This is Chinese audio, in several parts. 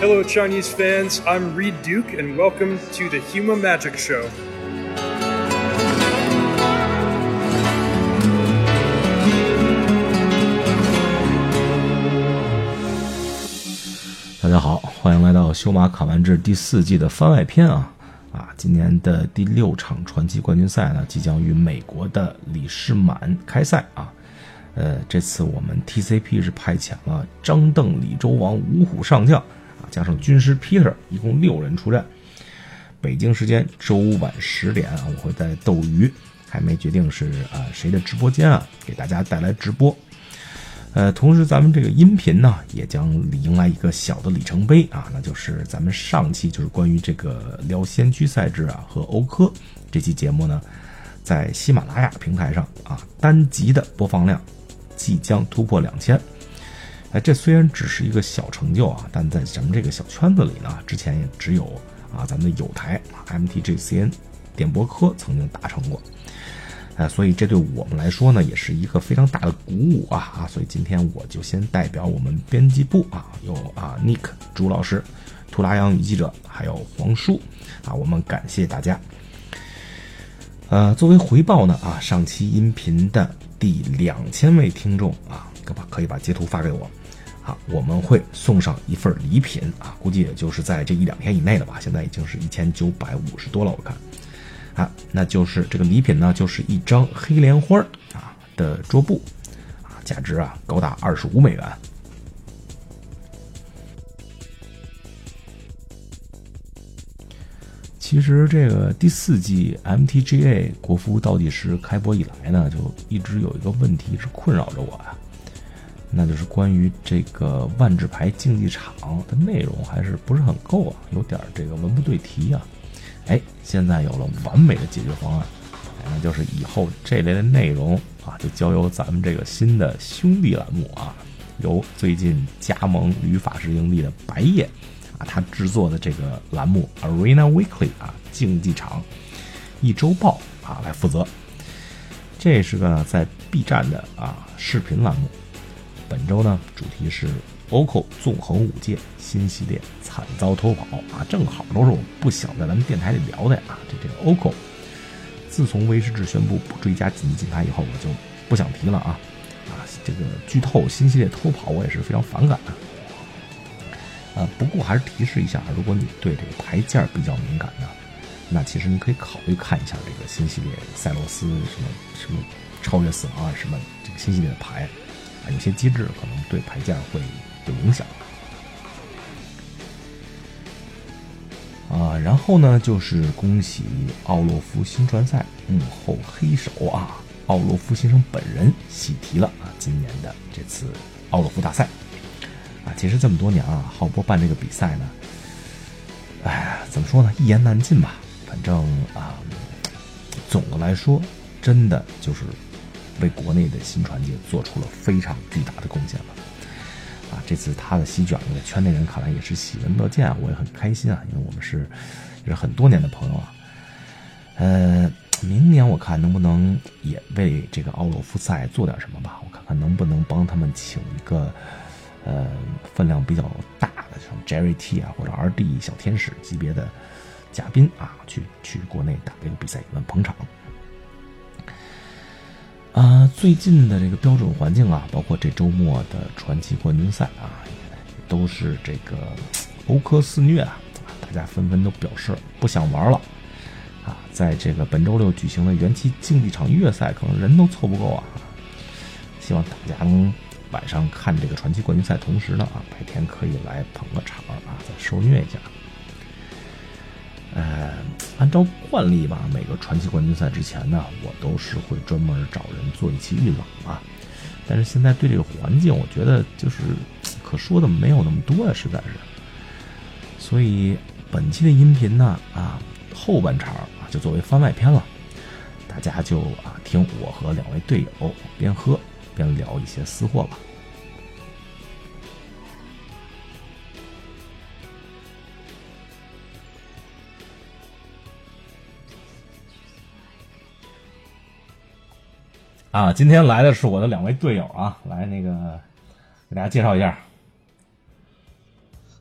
Hello, Chinese fans. I'm Reed Duke, and welcome to the Huma Magic Show. 大家好，欢迎来到《修马卡完志》第四季的番外篇啊！啊，今年的第六场传奇冠军赛呢，即将与美国的李世满开赛啊。呃，这次我们 TCP 是派遣了张邓李周王五虎上将，加上军师 Peter，一共六人出战。北京时间周五晚十点啊，我会在斗鱼，还没决定是啊谁的直播间啊，给大家带来直播。呃，同时咱们这个音频呢，也将迎来一个小的里程碑啊，那就是咱们上期就是关于这个聊先驱赛制啊和欧科这期节目呢，在喜马拉雅平台上啊单集的播放量即将突破两千。哎，这虽然只是一个小成就啊，但在咱们这个小圈子里呢，之前也只有啊咱们的友台 MTGCN 电波科曾经达成过。啊，所以这对我们来说呢，也是一个非常大的鼓舞啊啊！所以今天我就先代表我们编辑部啊，有啊 Nick 朱老师、图拉扬语记者，还有黄叔啊，我们感谢大家。呃，作为回报呢啊，上期音频的第两千位听众啊，可把可以把截图发给我，啊，我们会送上一份礼品啊，估计也就是在这一两天以内的吧，现在已经是一千九百五十多了，我看。啊，那就是这个礼品呢，就是一张黑莲花啊的桌布，啊，价值啊高达二十五美元。其实这个第四季 MTGA 国服倒计时开播以来呢，就一直有一个问题是困扰着我呀，那就是关于这个万智牌竞技场的内容还是不是很够啊，有点这个文不对题啊。哎，现在有了完美的解决方案，那就是以后这类的内容啊，就交由咱们这个新的兄弟栏目啊，由最近加盟旅法师营地的白夜啊，他制作的这个栏目 Arena Weekly 啊，竞技场一周报啊来负责。这是个在 B 站的啊视频栏目，本周呢主题是。OCO 纵横五界新系列惨遭偷跑啊，正好都是我不想在咱们电台里聊的啊。这这个 OCO，自从威士忌宣布不追加紧急金牌以后，我就不想提了啊啊！这个剧透新系列偷跑，我也是非常反感的。啊，不过还是提示一下，如果你对这个牌件比较敏感呢，那其实你可以考虑看一下这个新系列赛罗斯什么什么超越死亡啊什么这个新系列的牌啊，有些机制可能对牌件会。有影响啊，然后呢，就是恭喜奥洛夫新传赛幕后黑手啊，奥洛夫先生本人喜提了啊，今年的这次奥洛夫大赛啊，其实这么多年啊，浩波办这个比赛呢，哎，怎么说呢，一言难尽吧。反正啊，总的来说，真的就是为国内的新传界做出了非常巨大的贡献了。啊，这次他的席卷呢，圈内人看来也是喜闻乐见啊，我也很开心啊，因为我们是也是很多年的朋友啊。呃，明年我看能不能也为这个奥洛夫赛做点什么吧，我看看能不能帮他们请一个呃分量比较大的，像 Jerry T 啊或者 RD 小天使级别的嘉宾啊，去去国内打这个比赛，们捧场。啊，最近的这个标准环境啊，包括这周末的传奇冠军赛啊，都是这个欧科肆虐啊，大家纷纷都表示不想玩了啊。在这个本周六举行的元气竞技场月赛，可能人都凑不够啊。希望大家能晚上看这个传奇冠军赛，同时呢啊，白天可以来捧个场啊，再受虐一下。呃，按照惯例吧，每个传奇冠军赛之前呢，我都是会专门找人做一期预览啊。但是现在对这个环境，我觉得就是可说的没有那么多呀，实在是。所以本期的音频呢，啊，后半场啊就作为番外篇了，大家就啊听我和两位队友边喝边聊一些私货吧。啊，今天来的是我的两位队友啊，来那个给大家介绍一下。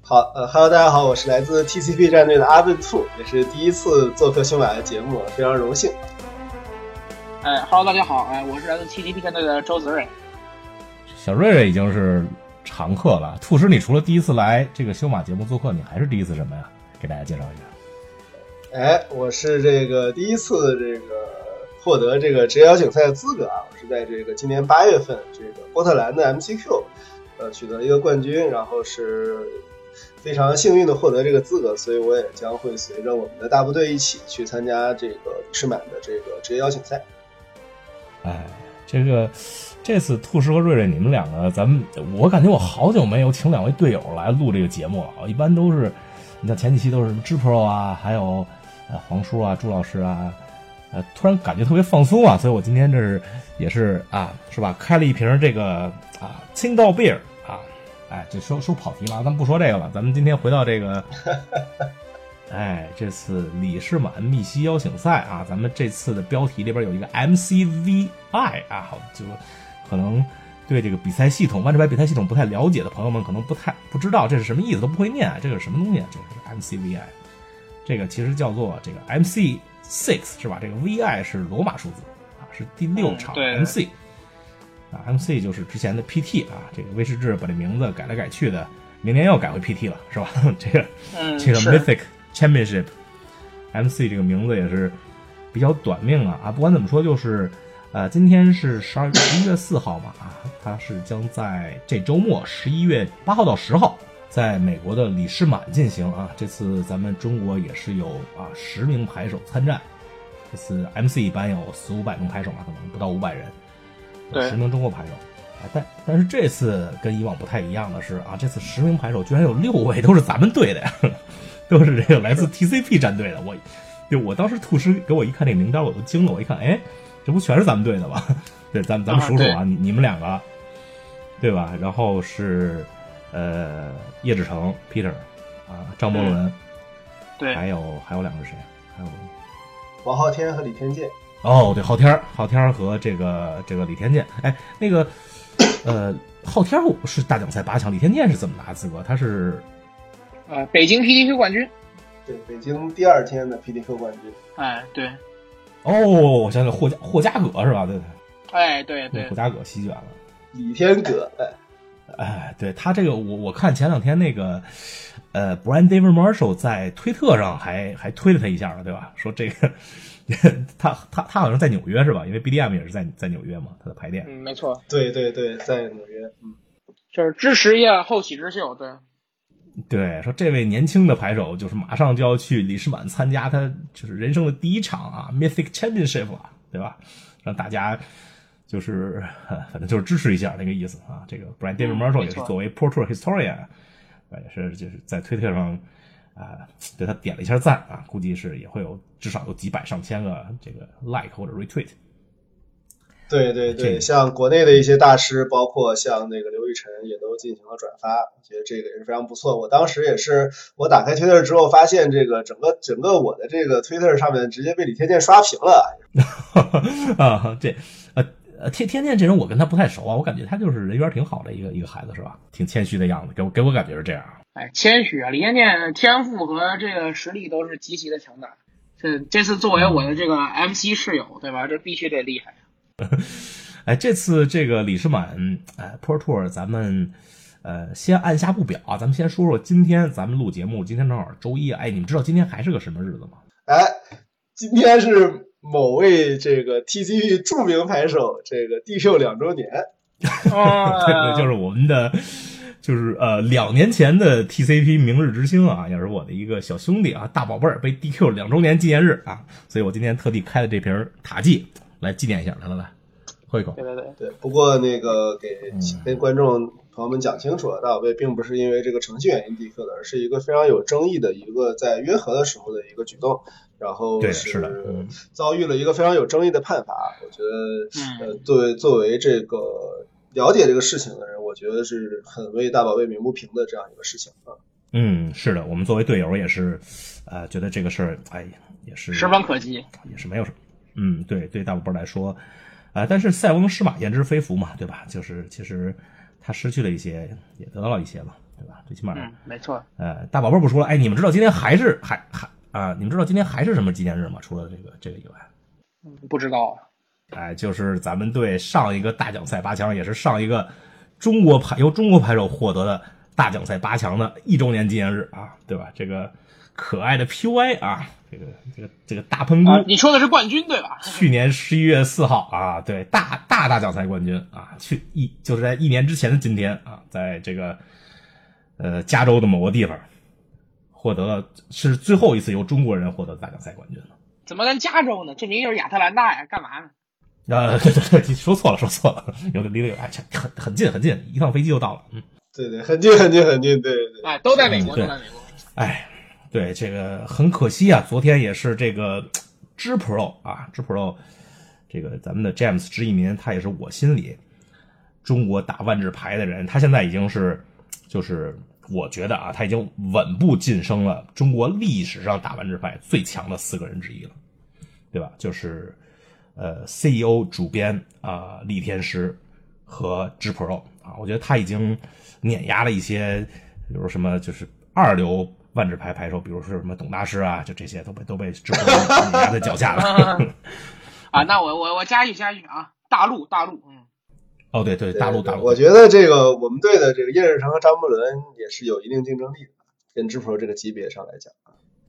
好，呃哈喽，大家好，我是来自 TCP 战队的阿笨兔，也是第一次做客修马的节目，非常荣幸。哎哈喽，大家好，哎，我是来自 TCP 战队的周子睿。小瑞瑞已经是常客了。兔师，你除了第一次来这个修马节目做客，你还是第一次什么呀？给大家介绍一下。哎，我是这个第一次这个获得这个职业邀请赛的资格啊！我是在这个今年八月份，这个波特兰的 MCQ，呃，取得了一个冠军，然后是非常幸运的获得这个资格，所以我也将会随着我们的大部队一起去参加这个李世满的这个职业邀请赛。哎，这个这次兔师和瑞瑞，你们两个，咱们我感觉我好久没有请两位队友来录这个节目了。一般都是，你像前几期都是知 pro 啊，还有呃黄叔啊、朱老师啊，呃，突然感觉特别放松啊，所以我今天这是也是啊，是吧？开了一瓶这个啊青岛 beer 啊，哎，这说说跑题了，咱们不说这个了，咱们今天回到这个。哎，这次李世满密西邀请赛啊，咱们这次的标题里边有一个 MCVI 啊，就可能对这个比赛系统万智牌比赛系统不太了解的朋友们，可能不太不知道这是什么意思，都不会念，这个是什么东西？这个是 MCVI，这个其实叫做这个 MC Six 是吧？这个 VI 是罗马数字啊，是第六场 MC 啊，MC 就是之前的 PT 啊，这个威士治把这名字改来改去的，明年又改回 PT 了是吧？这个这个 Mythic。Championship MC 这个名字也是比较短命啊啊！不管怎么说，就是呃，今天是十二月十一月四号嘛啊，它是将在这周末十一月八号到十号，在美国的李世满进行啊。这次咱们中国也是有啊十名牌手参战。这次 MC 一般有四五百名牌手嘛，可能不到五百人，十名中国牌手。但但是这次跟以往不太一样的是啊，这次十名牌手居然有六位都是咱们队的呀。都是这个来自 TCP 战队的，我，就我当时兔师给我一看这个名单，我都惊了。我一看，哎，这不全是咱们队的吗？对，咱咱们数数啊，你你们两个，对吧？然后是呃叶志成 Peter 啊，张伯伦，对，还有还有两个是谁？还有王昊天和李天健。哦，对，昊天，昊天和这个这个李天健。哎，那个 呃，昊天是大奖赛八强，李天健是怎么拿资格？他是。呃，北京 PDQ 冠军，对，北京第二天的 PDQ 冠军，哎，对，哦，我想想，霍家霍家葛是吧？对对，哎，对对，霍家葛席卷了，李天葛，哎，哎，对他这个，我我看前两天那个，呃，Brian David Marshall 在推特上还还推了他一下了，对吧？说这个 他他他好像在纽约是吧？因为 BDM 也是在在纽约嘛，他的排练，嗯，没错，对对对，在纽约，嗯，就是支持一下后起之秀，对。对，说这位年轻的牌手就是马上就要去李世满参加他就是人生的第一场啊，Mythic Championship 了，对吧？让大家就是 反正就是支持一下那个意思啊。这个 Brian David Marshall 也是作为 Portrait Historian，也是就是在推特上啊对他点了一下赞啊，估计是也会有至少有几百上千个这个 Like 或者 Retweet。对对对，像国内的一些大师，包括像那个刘雨辰，也都进行了转发。我觉得这个也是非常不错。我当时也是，我打开推特之后，发现这个整个整个我的这个推特上面直接被李天健刷屏了。啊，这呃呃，天天健这人我跟他不太熟啊，我感觉他就是人缘挺好的一个一个孩子，是吧？挺谦虚的样子，给我给我感觉是这样。哎，谦虚啊！李天健天赋和这个实力都是极其的强大。这这次作为我的这个 MC 室友，对吧？这必须得厉害。哎，这次这个李世满哎 Pro Tour，咱们呃先按下不表啊，咱们先说说今天咱们录节目，今天正好周一，哎，你们知道今天还是个什么日子吗？哎，今天是某位这个 TCP 著名牌手这个 DQ 两周年，对，就是我们的，就是呃两年前的 TCP 明日之星啊，也是我的一个小兄弟啊，大宝贝儿被 DQ 两周年纪念日啊，所以我今天特地开了这瓶塔记。来纪念一下，来来来，喝一口。对对对对。不过那个给跟观众朋友们讲清楚，大宝贝并不是因为这个程序原因 DQ 的，而是一个非常有争议的一个在约合的时候的一个举动，然后是遭遇了一个非常有争议的判罚。我觉得，呃，作为作为这个了解这个事情的人，我觉得是很为大宝贝鸣不平的这样一个事情啊。嗯，是的，我们作为队友也是，呃，觉得这个事儿，哎，也是十分可惜，也是没有什么。嗯，对，对大宝贝来说，啊，但是塞翁失马焉知非福嘛，对吧？就是其实他失去了一些，也得到了一些嘛。对吧？最起码，嗯，没错。呃，大宝贝儿不说了，哎，你们知道今天还是还还啊？你们知道今天还是什么纪念日吗？除了这个这个以外，嗯，不知道。哎，就是咱们队上一个大奖赛八强，也是上一个中国排由中国排手获得的大奖赛八强的一周年纪念日啊，对吧？这个可爱的 PY 啊，这个这个这个大喷菇、啊，你说的是冠军对吧？去年十一月四号啊，对大大大奖赛冠军啊，去一就是在一年之前的今天啊，在这个呃加州的某个地方获得了是最后一次由中国人获得大奖赛冠军了。怎么跟加州呢？这明明就是亚特兰大呀，干嘛呢？啊，对对对，说错了，说错了，有的离得有哎，很很近很近，一趟飞机就到了。嗯，对对，很近很近很近，对对对。哎，都在美国，嗯都在美国。哎，对这个很可惜啊，昨天也是这个知 Pro 啊，知 Pro 这个咱们的 James 知一民，他也是我心里中国打万智牌的人，他现在已经是就是我觉得啊，他已经稳步晋升了中国历史上打万智牌最强的四个人之一了，对吧？就是呃 CEO 主编啊、李天师和智 Pro 啊，我觉得他已经碾压了一些，比如什么就是二流万智牌牌手，比如说什么董大师啊，就这些都被都被智 Pro 碾压在脚下了。啊，那我我我加一句加一句啊，大陆大陆，嗯，哦，对对，大陆大陆，我觉得这个我们队的这个叶日成和张伯伦也是有一定竞争力的，跟知 Pro 这个级别上来讲。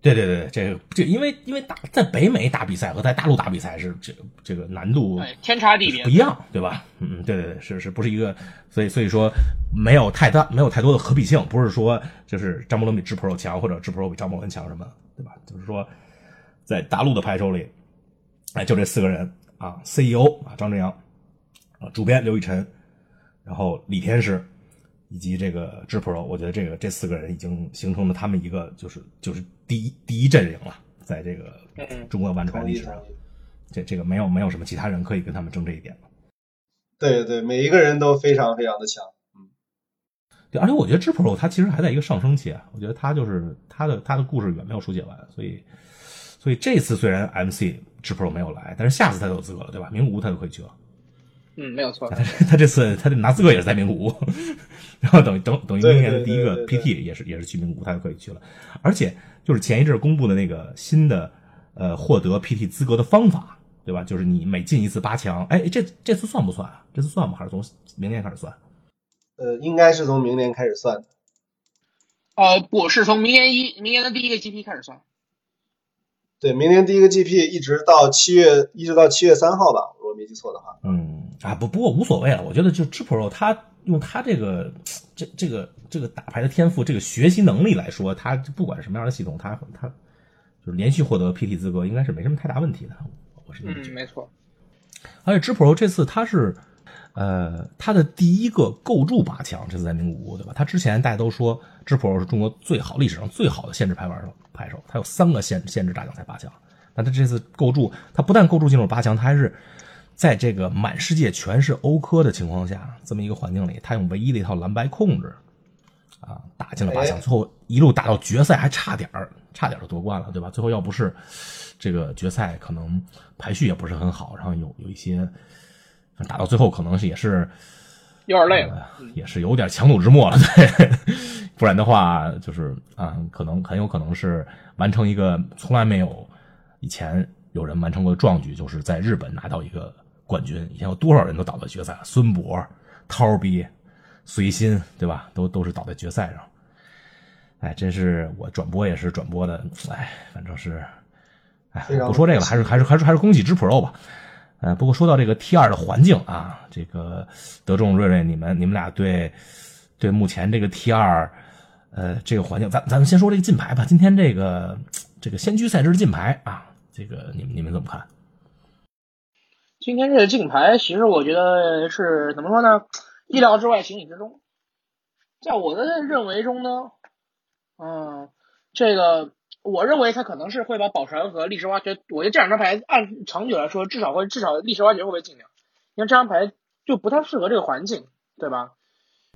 对对对，这个这因为因为打在北美打比赛和在大陆打比赛是这个这个难度，天差地别不一。样，对吧？嗯，对对对，是是不是一个？所以所以说没有太大没有太多的可比性，不是说就是张伯伦比智 Pro 强或者智 Pro 比张伯伦强什么，对吧？就是说在大陆的牌手里，哎，就这四个人啊，CEO 啊张正阳啊，主编刘雨辰，然后李天师。以及这个智 Pro，我觉得这个这四个人已经形成了他们一个就是就是第一第一阵营了，在这个嗯中国万智牌历史上，这这个没有没有什么其他人可以跟他们争这一点了。对对，每一个人都非常非常的强。对，而且我觉得智 Pro 它其实还在一个上升期啊，我觉得它就是它的它的故事远没有书写完，所以所以这次虽然 MC 智 Pro 没有来，但是下次他就有资格了，对吧？名古屋他就可以去了。嗯，没有错。他 他这次他拿资格也是在名古屋，然后等于等等于明年的第一个 PT 也是也是去名古屋，他就可以去了。而且就是前一阵公布的那个新的呃获得 PT 资格的方法，对吧？就是你每进一次八强，哎，这这次算不算啊？这次算吗？还是从明年开始算？呃，应该是从明年开始算的。呃，不是从明年一明年的第一个 GP 开始算。对，明年第一个 GP 一直到七月，一直到七月三号吧，如果没记错的话。嗯啊，不不过无所谓了，我觉得就 G Pro 他用他这个这这个这个打牌的天赋，这个学习能力来说，他不管是什么样的系统，他他就是连续获得 PT 资格，应该是没什么太大问题的。我是嗯，没错。而且 G Pro 这次他是，呃，他的第一个构筑八强，这次在名古屋，对吧？他之前大家都说 G Pro 是中国最好历史上最好的限制牌玩手牌手，他有三个限限制大奖赛八强。那他这次构筑，他不但构筑进入八强，他还是在这个满世界全是欧科的情况下，这么一个环境里，他用唯一的一套蓝白控制，啊，打进了八强，最后一路打到决赛，还差点儿，差点儿就夺冠了，对吧？最后要不是这个决赛可能排序也不是很好，然后有有一些打到最后可能是也是有点累了。也是有点强弩之末了，对，不然的话就是啊、可能很有可能是完成一个从来没有以前有人完成过的壮举，就是在日本拿到一个冠军。以前有多少人都倒在决赛了？孙博、涛逼、随心，对吧？都都是倒在决赛上。哎，真是我转播也是转播的，哎，反正是，哎，不说这个了，还是还是还是还是恭喜直 Pro 吧。呃，不过说到这个 T 二的环境啊，这个德仲、瑞瑞，你们你们俩对对目前这个 T 二，呃，这个环境，咱咱们先说这个金牌吧。今天这个这个先驱赛制的金牌啊，这个你们你们怎么看？今天这个竞牌，其实我觉得是怎么说呢？意料之外，情理之中。在我的认为中呢，嗯，这个我认为他可能是会把宝船和历史挖掘，我觉得这两张牌按长久来说，至少会至少历史挖掘会不会尽量，因为这张牌就不太适合这个环境，对吧？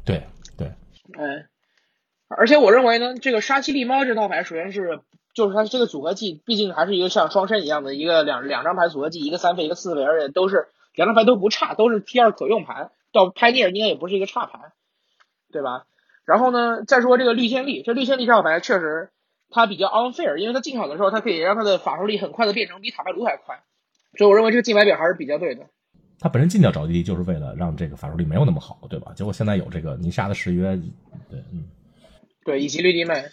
对对，哎，而且我认为呢，这个杀气利猫这套牌首先是，就是它这个组合技，毕竟还是一个像双身一样的一个两两张牌组合技，一个三费一个四费，而且都是两张牌都不差，都是 T 二可用牌，到拍聂应该也不是一个差牌，对吧？然后呢，再说这个绿线力，这绿线力这套牌确实它比较 unfair，因为它进场的时候，它可以让它的法术力很快的变成比塔白卢还快，所以我认为这个进牌表还是比较对的。他本身进掉着地就是为了让这个法术力没有那么好，对吧？结果现在有这个泥沙的誓约，对，嗯，对，以及绿地麦。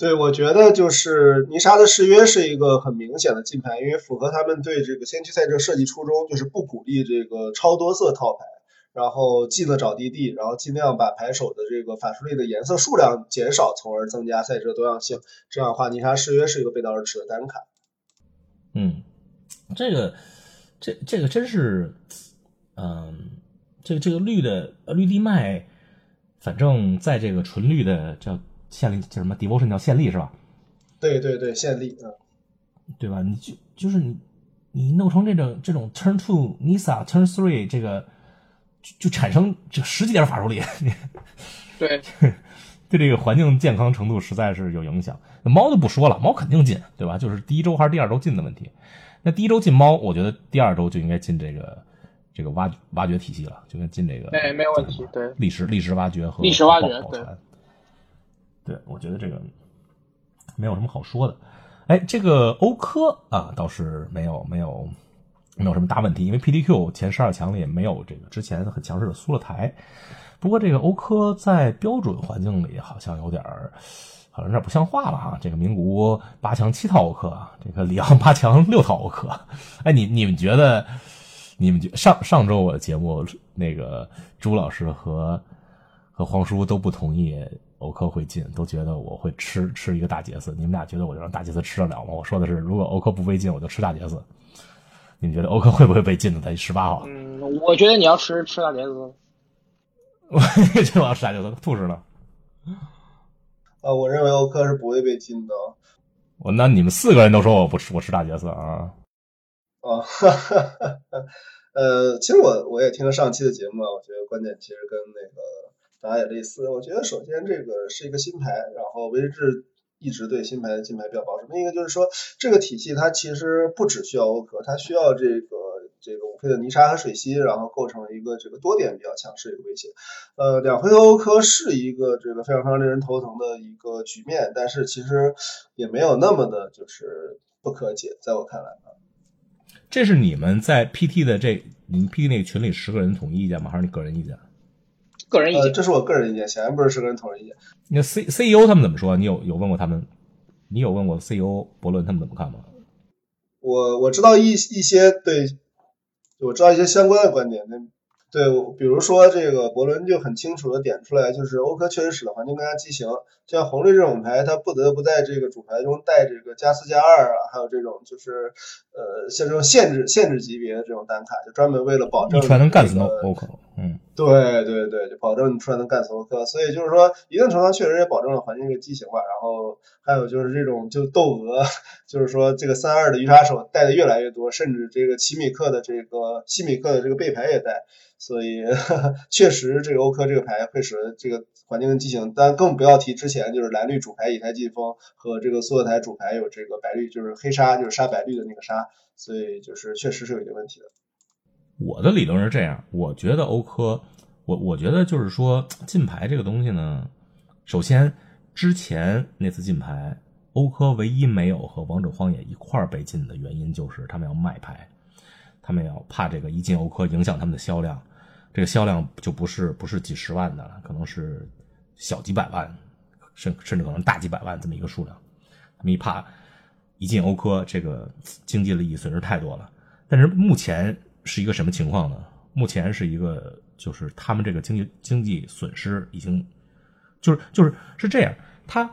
对，我觉得就是泥沙的誓约是一个很明显的金牌，因为符合他们对这个先驱赛车设计初衷，就是不鼓励这个超多色套牌，然后禁了找地地，然后尽量把牌手的这个法术力的颜色数量减少，从而增加赛车多样性。这样的话，泥沙誓约是一个背道而驰的单卡。嗯，这个这这个真是，嗯，这个这个绿的绿地麦，反正在这个纯绿的叫。限力叫什么？Devotion 叫献力是吧？对对对，献力啊，对吧？你就就是你你弄成这种这种 Turn Two Nisa Turn Three 这个就就产生这十几点法术力，对 对这个环境健康程度实在是有影响。那猫就不说了，猫肯定进，对吧？就是第一周还是第二周进的问题。那第一周进猫，我觉得第二周就应该进这个这个挖挖掘体系了，就跟进这个哎没有问题，对历史历史挖掘和历史挖掘对。对，我觉得这个没有什么好说的。哎，这个欧科啊，倒是没有没有没有什么大问题，因为 PDQ 前十二强里也没有这个之前很强势的苏勒台。不过这个欧科在标准环境里好像有点儿，好像有点不像话了哈。这个名古屋八强七套欧科，这个里昂八强六套欧科。哎，你你们觉得？你们觉上上周我的节目，那个朱老师和和黄叔都不同意。欧科会进，都觉得我会吃吃一个大杰斯。你们俩觉得我就让大杰斯吃得了吗？我说的是，如果欧科不被禁，我就吃大杰斯。你们觉得欧科会不会被禁呢？在十八号？嗯，我觉得你要吃吃大杰斯。我觉得我要吃大杰斯，兔子呢？啊，我认为欧科是不会被禁的。我那你们四个人都说我不吃，我吃大杰斯啊？哦，呃，其实我我也听了上期的节目啊，我觉得观点其实跟那个。大家也类似，我觉得首先这个是一个新牌，然后威志一直对新牌的金牌比较保守。另一个就是说，这个体系它其实不只需要欧科，它需要这个这个五 K 的泥沙和水溪，然后构成一个这个多点比较强势的一个威胁。呃，两回的欧科是一个这个非常非常令人头疼的一个局面，但是其实也没有那么的就是不可解，在我看来啊。这是你们在 PT 的这你们 PT 那个群里十个人统一意见吗？还是你个人意见？个人意见，这是我个人意见，显然不是十个人统一意见。那 C C E O 他们怎么说？你有有问过他们？你有问过 C E O 伯伦他们怎么看吗？我我知道一一些对，我知道一些相关的观点。那对，比如说这个伯伦就很清楚的点出来，就是欧科确实使得环境更加畸形。像红绿这种牌，它不得不在这个主牌中带这个加四加二啊，还有这种就是呃像这种限制限制级别的这种单卡，就专门为了保证一能干死欧科。嗯，对对对，就保证你出来能干死欧克。所以就是说，一定程度上确实也保证了环境一个畸形吧。然后还有就是这种就窦娥，就是说这个三二的鱼杀手带的越来越多，甚至这个奇米克的这个西米克的这个背牌也带。所以 确实，这个欧科这个牌会使这个环境更畸形，但更不要提之前就是蓝绿主牌以太季风和这个苏格台主牌有这个白绿，就是黑沙，就是杀白绿的那个沙，所以就是确实是有一个问题的。我的理论是这样，我觉得欧科，我我觉得就是说禁牌这个东西呢，首先之前那次禁牌，欧科唯一没有和王者荒野一块儿被禁的原因就是他们要卖牌，他们要怕这个一进欧科影响他们的销量。这个销量就不是不是几十万的了，可能是小几百万，甚甚至可能大几百万这么一个数量。他们一怕一进欧科，这个经济利益损失太多了。但是目前是一个什么情况呢？目前是一个就是他们这个经济经济损失已经就是就是是这样。它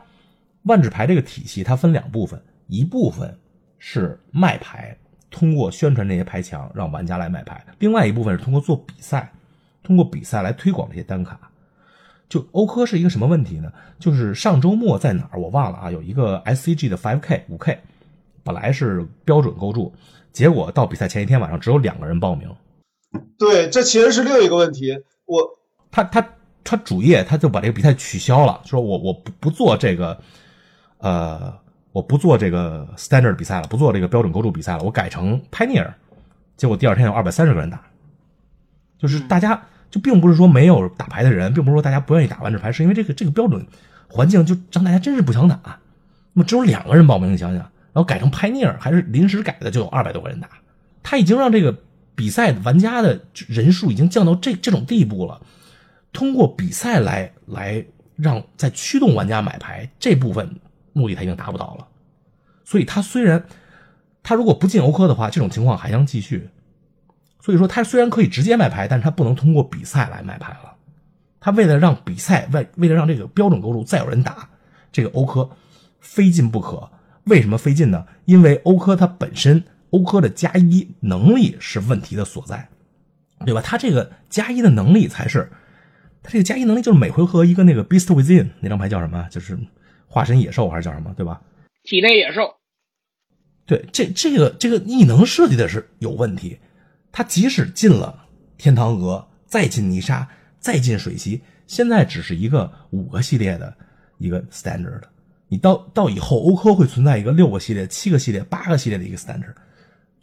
万智牌这个体系它分两部分，一部分是卖牌，通过宣传这些牌墙让玩家来买牌；另外一部分是通过做比赛。通过比赛来推广这些单卡，就欧科是一个什么问题呢？就是上周末在哪儿我忘了啊，有一个 SCG 的 Five K 五 K，本来是标准构筑，结果到比赛前一天晚上只有两个人报名。对，这其实是另一个问题。我他他他主页他就把这个比赛取消了，说我我不不做这个，呃，我不做这个 Standard 比赛了，不做这个标准构筑比赛了，我改成 Pioneer。结果第二天有二百三十个人打，就是大家。就并不是说没有打牌的人，并不是说大家不愿意打万智牌，是因为这个这个标准环境就让大家真是不想打。那么只有两个人报名，你想想，然然后改成拍尼尔还是临时改的，就有二百多个人打。他已经让这个比赛玩家的人数已经降到这这种地步了。通过比赛来来让在驱动玩家买牌这部分目的他已经达不到了。所以他虽然他如果不进欧科的话，这种情况还将继续。所以说，他虽然可以直接卖牌，但是他不能通过比赛来卖牌了。他为了让比赛为为了让这个标准构筑再有人打，这个欧科非进不可。为什么费劲呢？因为欧科它本身欧科的加一能力是问题的所在，对吧？他这个加一的能力才是他这个加一能力，就是每回合一个那个 Beast Within 那张牌叫什么？就是化身野兽还是叫什么？对吧？体内野兽。对，这这个这个异能设计的是有问题。他即使进了天堂鹅，再进泥沙，再进水席，现在只是一个五个系列的一个 standard 的。你到到以后，欧科会存在一个六个系列、七个系列、八个系列的一个 standard，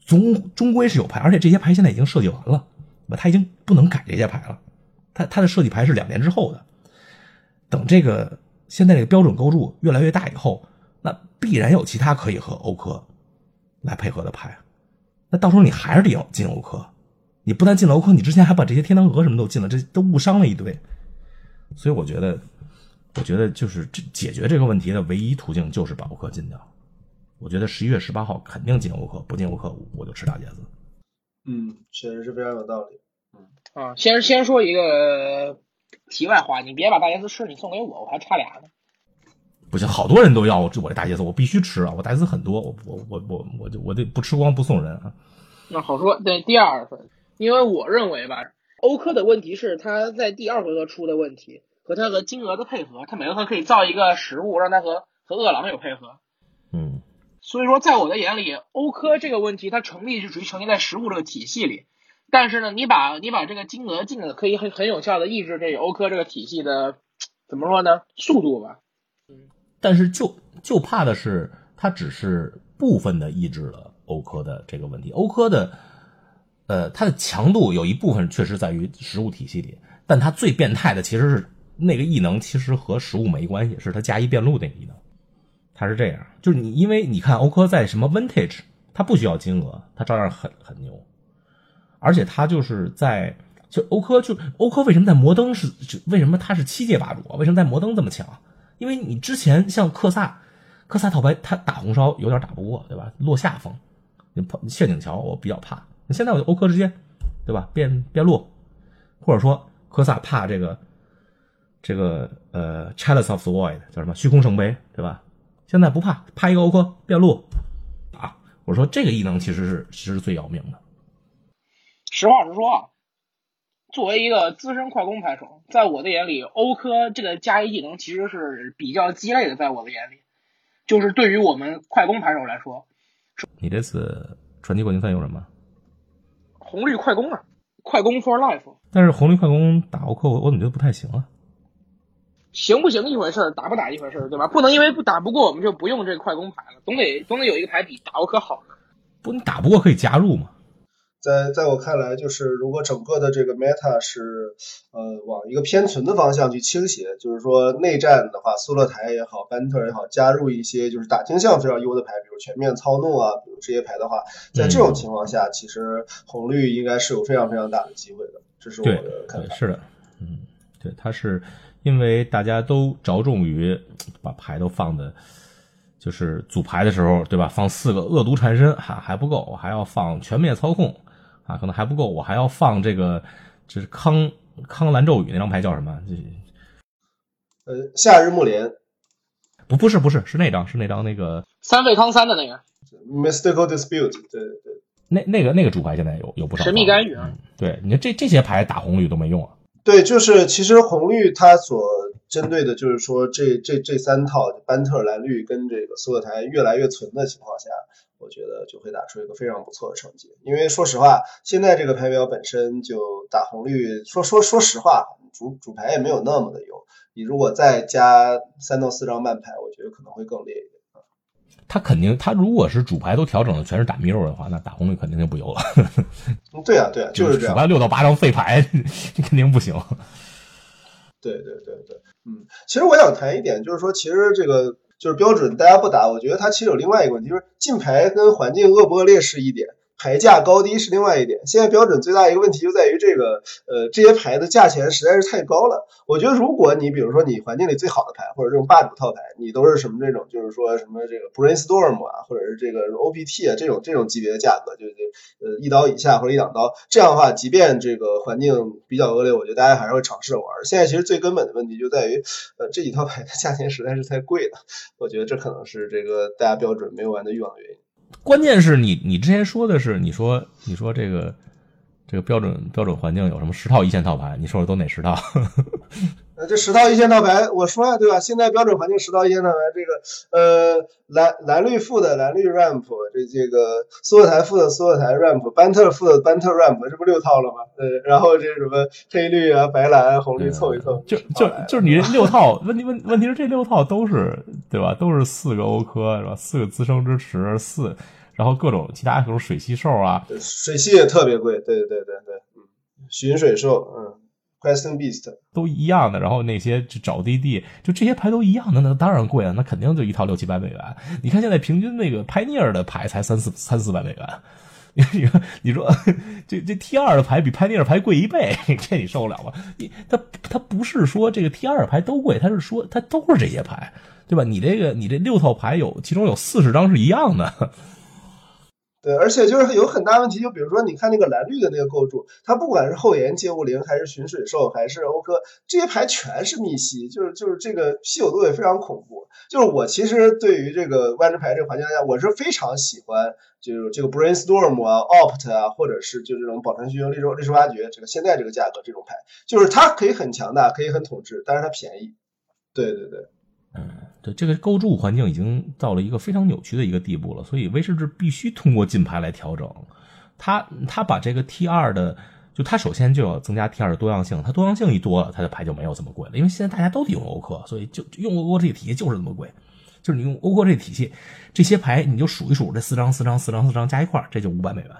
终终归是有牌，而且这些牌现在已经设计完了，他已经不能改这些牌了。他他的设计牌是两年之后的，等这个现在这个标准构筑越来越大以后，那必然有其他可以和欧科来配合的牌。那到时候你还是得要进欧科，你不但进了欧科，你之前还把这些天堂鹅什么都进了，这都误伤了一堆。所以我觉得。我觉得就是这解决这个问题的唯一途径就是把欧克禁掉。我觉得十一月十八号肯定进欧克，不进欧克我就吃大茄子。嗯，确实是非常有道理。嗯啊，先先说一个题外话，你别把大茄子吃，你送给我，我还差俩呢。不行，好多人都要我我这大茄子，我必须吃啊！我大茄子很多，我我我我我就我得不吃光不送人啊。那好说，对第二份，因为我认为吧，欧科的问题是他在第二回合出的问题。和它和金额的配合，它每回合可以造一个食物，让它和和饿狼有配合。嗯，所以说，在我的眼里，欧科这个问题它成立是属于成立在食物这个体系里。但是呢，你把你把这个金额进了，可以很很有效的抑制这个欧科这个体系的怎么说呢？速度吧。嗯，但是就就怕的是，它只是部分的抑制了欧科的这个问题。欧科的呃，它的强度有一部分确实在于食物体系里。但它最变态的其实是那个异能，其实和食物没关系，是它加一变路那个异能。它是这样，就是你因为你看欧科在什么 Vintage，它不需要金额，它照样很很牛。而且它就是在就欧科就欧科为什么在摩登是就为什么它是七届霸主啊？为什么在摩登这么强？因为你之前像克萨克萨套牌，他打红烧有点打不过，对吧？落下风，你陷阱桥我比较怕。现在我就欧科直接对吧变变路，或者说。科萨怕这个，这个呃，Chalice of the Void 叫什么？虚空圣杯，对吧？现在不怕，拍一个欧科变路啊！我说这个异能其实是其实是最要命的。实话实说啊，作为一个资深快攻牌手，在我的眼里，欧科这个加一技能其实是比较鸡肋的。在我的眼里，就是对于我们快攻牌手来说，你这次传奇冠军赛用什么？红绿快攻啊！快攻 for life，但是红绿快攻打欧克，我我怎么觉得不太行啊？行不行一回事儿打不打一回事儿对吧？不能因为不打不过我们就不用这个快攻牌了，总得总得有一个牌比打我可好呢。不，你打不过可以加入嘛？在在我看来，就是如果整个的这个 meta 是呃往一个偏存的方向去倾斜，就是说内战的话，苏勒台也好，班特也好，加入一些就是打倾向非常优的牌，比如全面操弄啊，比如这些牌的话，在这种情况下，其实红绿应该是有非常非常大的机会的。这是我的看法。是的，嗯，对，他是因为大家都着重于把牌都放的。就是组牌的时候，对吧？放四个恶毒缠身还还不够，我还要放全面操控。啊，可能还不够，我还要放这个，就是康康兰咒语那张牌叫什么？呃，夏日木莲，不，不是，不是，是那张，是那张那个三费康三的那个 Mystical Dispute，对对对，那那个那个主牌现在有有不少神秘干预啊，对，你看这这些牌打红绿都没用啊。对，就是其实红绿它所针对的就是说这这这三套班特蓝绿跟这个苏格台越来越存的情况下。我觉得就会打出一个非常不错的成绩，因为说实话，现在这个牌表本身就打红绿，说说说实话，主主牌也没有那么的优。你如果再加三到四张慢牌，我觉得可能会更烈一点啊。他肯定，他如果是主牌都调整的全是打 mirror 的话，那打红绿肯定就不油了。对啊，对啊，就是这样。主牌六到八张废牌，这肯定不行。对对对对，嗯，其实我想谈一点，就是说，其实这个就是标准，大家不打，我觉得它其实有另外一个问题，就是进牌跟环境恶不恶劣是一点。牌价高低是另外一点。现在标准最大一个问题就在于这个，呃，这些牌的价钱实在是太高了。我觉得，如果你比如说你环境里最好的牌，或者这种霸主套牌，你都是什么这种，就是说什么这个 Brainstorm 啊，或者是这个 OPT 啊这种这种级别的价格，就是呃一刀以下或者一两刀，这样的话，即便这个环境比较恶劣，我觉得大家还是会尝试着玩。现在其实最根本的问题就在于，呃，这几套牌的价钱实在是太贵了。我觉得这可能是这个大家标准没有玩的欲望的原因。关键是你，你之前说的是，你说，你说这个，这个标准标准环境有什么十套一线套牌？你说说都哪十套？呃，这十套一线套牌，我说呀，对吧？现在标准环境十套一线套牌，这个呃蓝蓝绿副的蓝绿 ramp，这这个苏尔台副的苏尔台 ramp，班特副的班特 ramp，这不六套了吗？对，然后这什么黑绿啊、白蓝、红绿凑一凑，就就就是你这六套，问题问问题是这六套都是对吧？都是四个欧科是吧？四个滋生之池四，然后各种其他各种水系兽啊，水系也特别贵，对对对对对，嗯，寻水兽，嗯。Question Beast 都一样的，然后那些找滴滴，就这些牌都一样的，那当然贵了，那肯定就一套六七百美元。你看现在平均那个拍尼尔的牌才三四三四百美元，你说你说 这这 T 二的牌比拍尼尔牌贵一倍，这你受得了吗？你他他不是说这个 T 二牌都贵，他是说他都是这些牌，对吧？你这个你这六套牌有其中有四十张是一样的。对，而且就是有很大问题，就比如说，你看那个蓝绿的那个构筑，它不管是后岩借物灵，还是寻水兽，还是欧科，这些牌全是密稀，就是就是这个稀有度也非常恐怖。就是我其实对于这个万智牌这个环境下，我是非常喜欢，就是这个 Brainstorm 啊、Opt 啊，或者是就这种宝船虚应、历史历史挖掘，这个现在这个价格这种牌，就是它可以很强大，可以很统治，但是它便宜。对对对。嗯，对，这个构筑环境已经到了一个非常扭曲的一个地步了，所以威士忌必须通过进牌来调整。他他把这个 T 二的，就他首先就要增加 T 二的多样性，它多样性一多了，它的牌就没有这么贵了。因为现在大家都得用欧克，所以就用欧克这个体系就是这么贵。就是你用欧克这个体系，这些牌你就数一数，这四张四张四张四张加一块这就五百美元，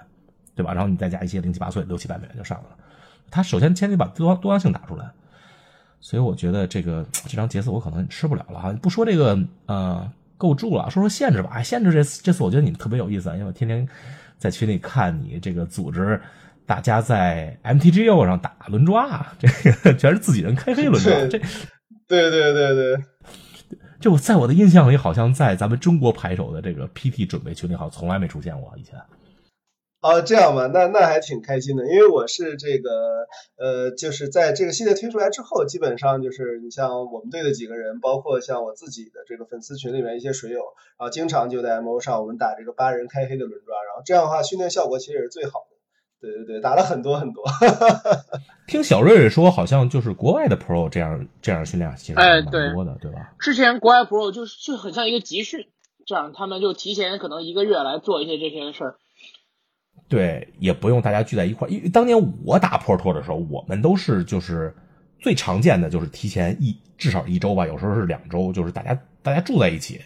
对吧？然后你再加一些零七八碎，六七百美元就上来了。他首先先得把多多样性打出来。所以我觉得这个这张杰斯我可能吃不了了哈。不说这个呃构筑了，说说限制吧。哎，限制这次这次我觉得你们特别有意思，因为我天天在群里看你这个组织大家在 MTGO 上打轮抓，这个 全是自己人开黑轮抓。这，对对对对，就在我的印象里，好像在咱们中国牌手的这个 PT 准备群里，好像从来没出现过以前。哦，这样吧，那那还挺开心的，因为我是这个，呃，就是在这个系列推出来之后，基本上就是你像我们队的几个人，包括像我自己的这个粉丝群里面一些水友，然后经常就在 MO 上我们打这个八人开黑的轮抓，然后这样的话训练效果其实也是最好的。对对对，打了很多很多。听小瑞瑞说，好像就是国外的 Pro 这样这样训练其实蛮多的，对吧？之前国外 Pro 就是就很像一个集训，这样他们就提前可能一个月来做一些这些事儿。对，也不用大家聚在一块儿，因为当年我打破托的时候，我们都是就是最常见的就是提前一至少一周吧，有时候是两周，就是大家大家住在一起，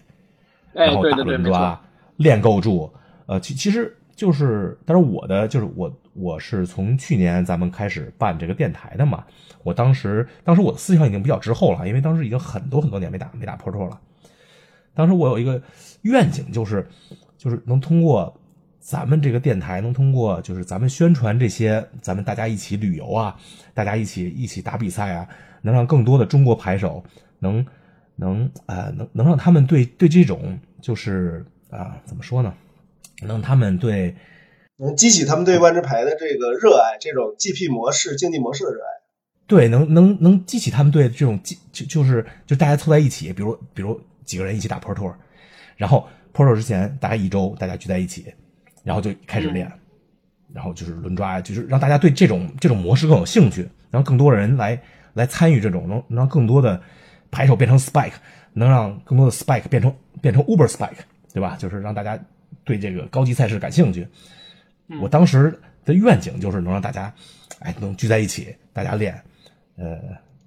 然后打轮抓练构筑。呃，其其实就是，但是我的就是我我是从去年咱们开始办这个电台的嘛，我当时当时我的思想已经比较滞后了，因为当时已经很多很多年没打没打破托了。当时我有一个愿景，就是就是能通过。咱们这个电台能通过，就是咱们宣传这些，咱们大家一起旅游啊，大家一起一起打比赛啊，能让更多的中国牌手能能呃能能让他们对对这种就是啊怎么说呢？能他们对能激起他们对万智牌的这个热爱，这种 GP 模式竞技模式的热爱。对，能能能激起他们对这种就就是就大家凑在一起，比如比如几个人一起打 Pro Tour，然后 Pro Tour 之前大家一周大家聚在一起。然后就开始练，然后就是轮抓，就是让大家对这种这种模式更有兴趣，让更多人来来参与这种，能能让更多的牌手变成 spike，能让更多的 spike 变成变成 uber spike，对吧？就是让大家对这个高级赛事感兴趣。我当时的愿景就是能让大家，哎，能聚在一起，大家练，呃，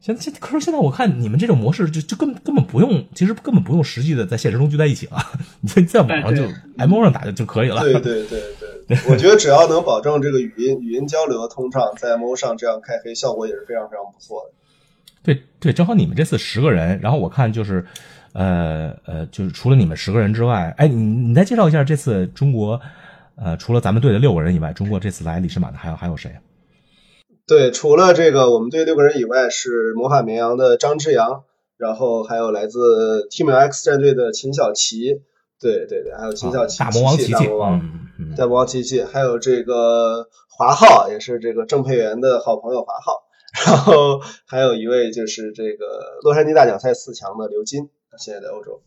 现现可是现在我看你们这种模式就就根根本不用，其实根本不用实际的在现实中聚在一起了，你在在网上就 M O 上打就就可以了。对对对对，我觉得只要能保证这个语音语音交流的通畅，在 M O 上这样开黑效果也是非常非常不错的。对对，正好你们这次十个人，然后我看就是，呃呃，就是除了你们十个人之外，哎，你你再介绍一下这次中国，呃，除了咱们队的六个人以外，中国这次来李世满的还有还有谁？对，除了这个我们队六个人以外，是魔法绵羊的张之阳，然后还有来自 Team X 战队的秦小琪，对对对，还有秦小琪，大魔王琪琪，大魔王，大魔王琪琪，还有这个华浩，也是这个郑佩元的好朋友华浩，然后还有一位就是这个洛杉矶大奖赛四强的刘金，现在在欧洲。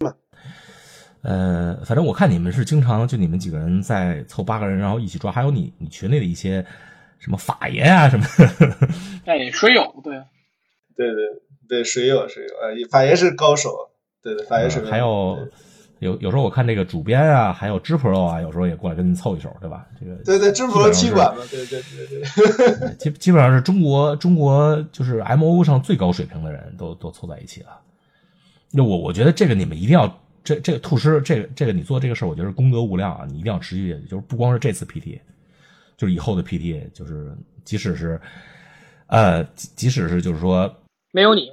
呃，反正我看你们是经常就你们几个人在凑八个人，然后一起抓，还有你你群里的一些什么法爷啊什么的，哎，水友对，对对对，水友水友，哎，法爷是高手，对对，法爷是、呃、还有有有时候我看这个主编啊，还有知 pro 啊，有时候也过来跟你凑一手，对吧？这个对对，知 pro 踢馆嘛，对对对对，基基本上是中国中国就是 M O 上最高水平的人都都凑在一起了。那我我觉得这个你们一定要。这这个兔师，这个这个你做这个事儿，我觉得功德无量啊！你一定要持续，就是不光是这次 PT，就是以后的 PT，就是即使是，呃，即使是就是说没有你，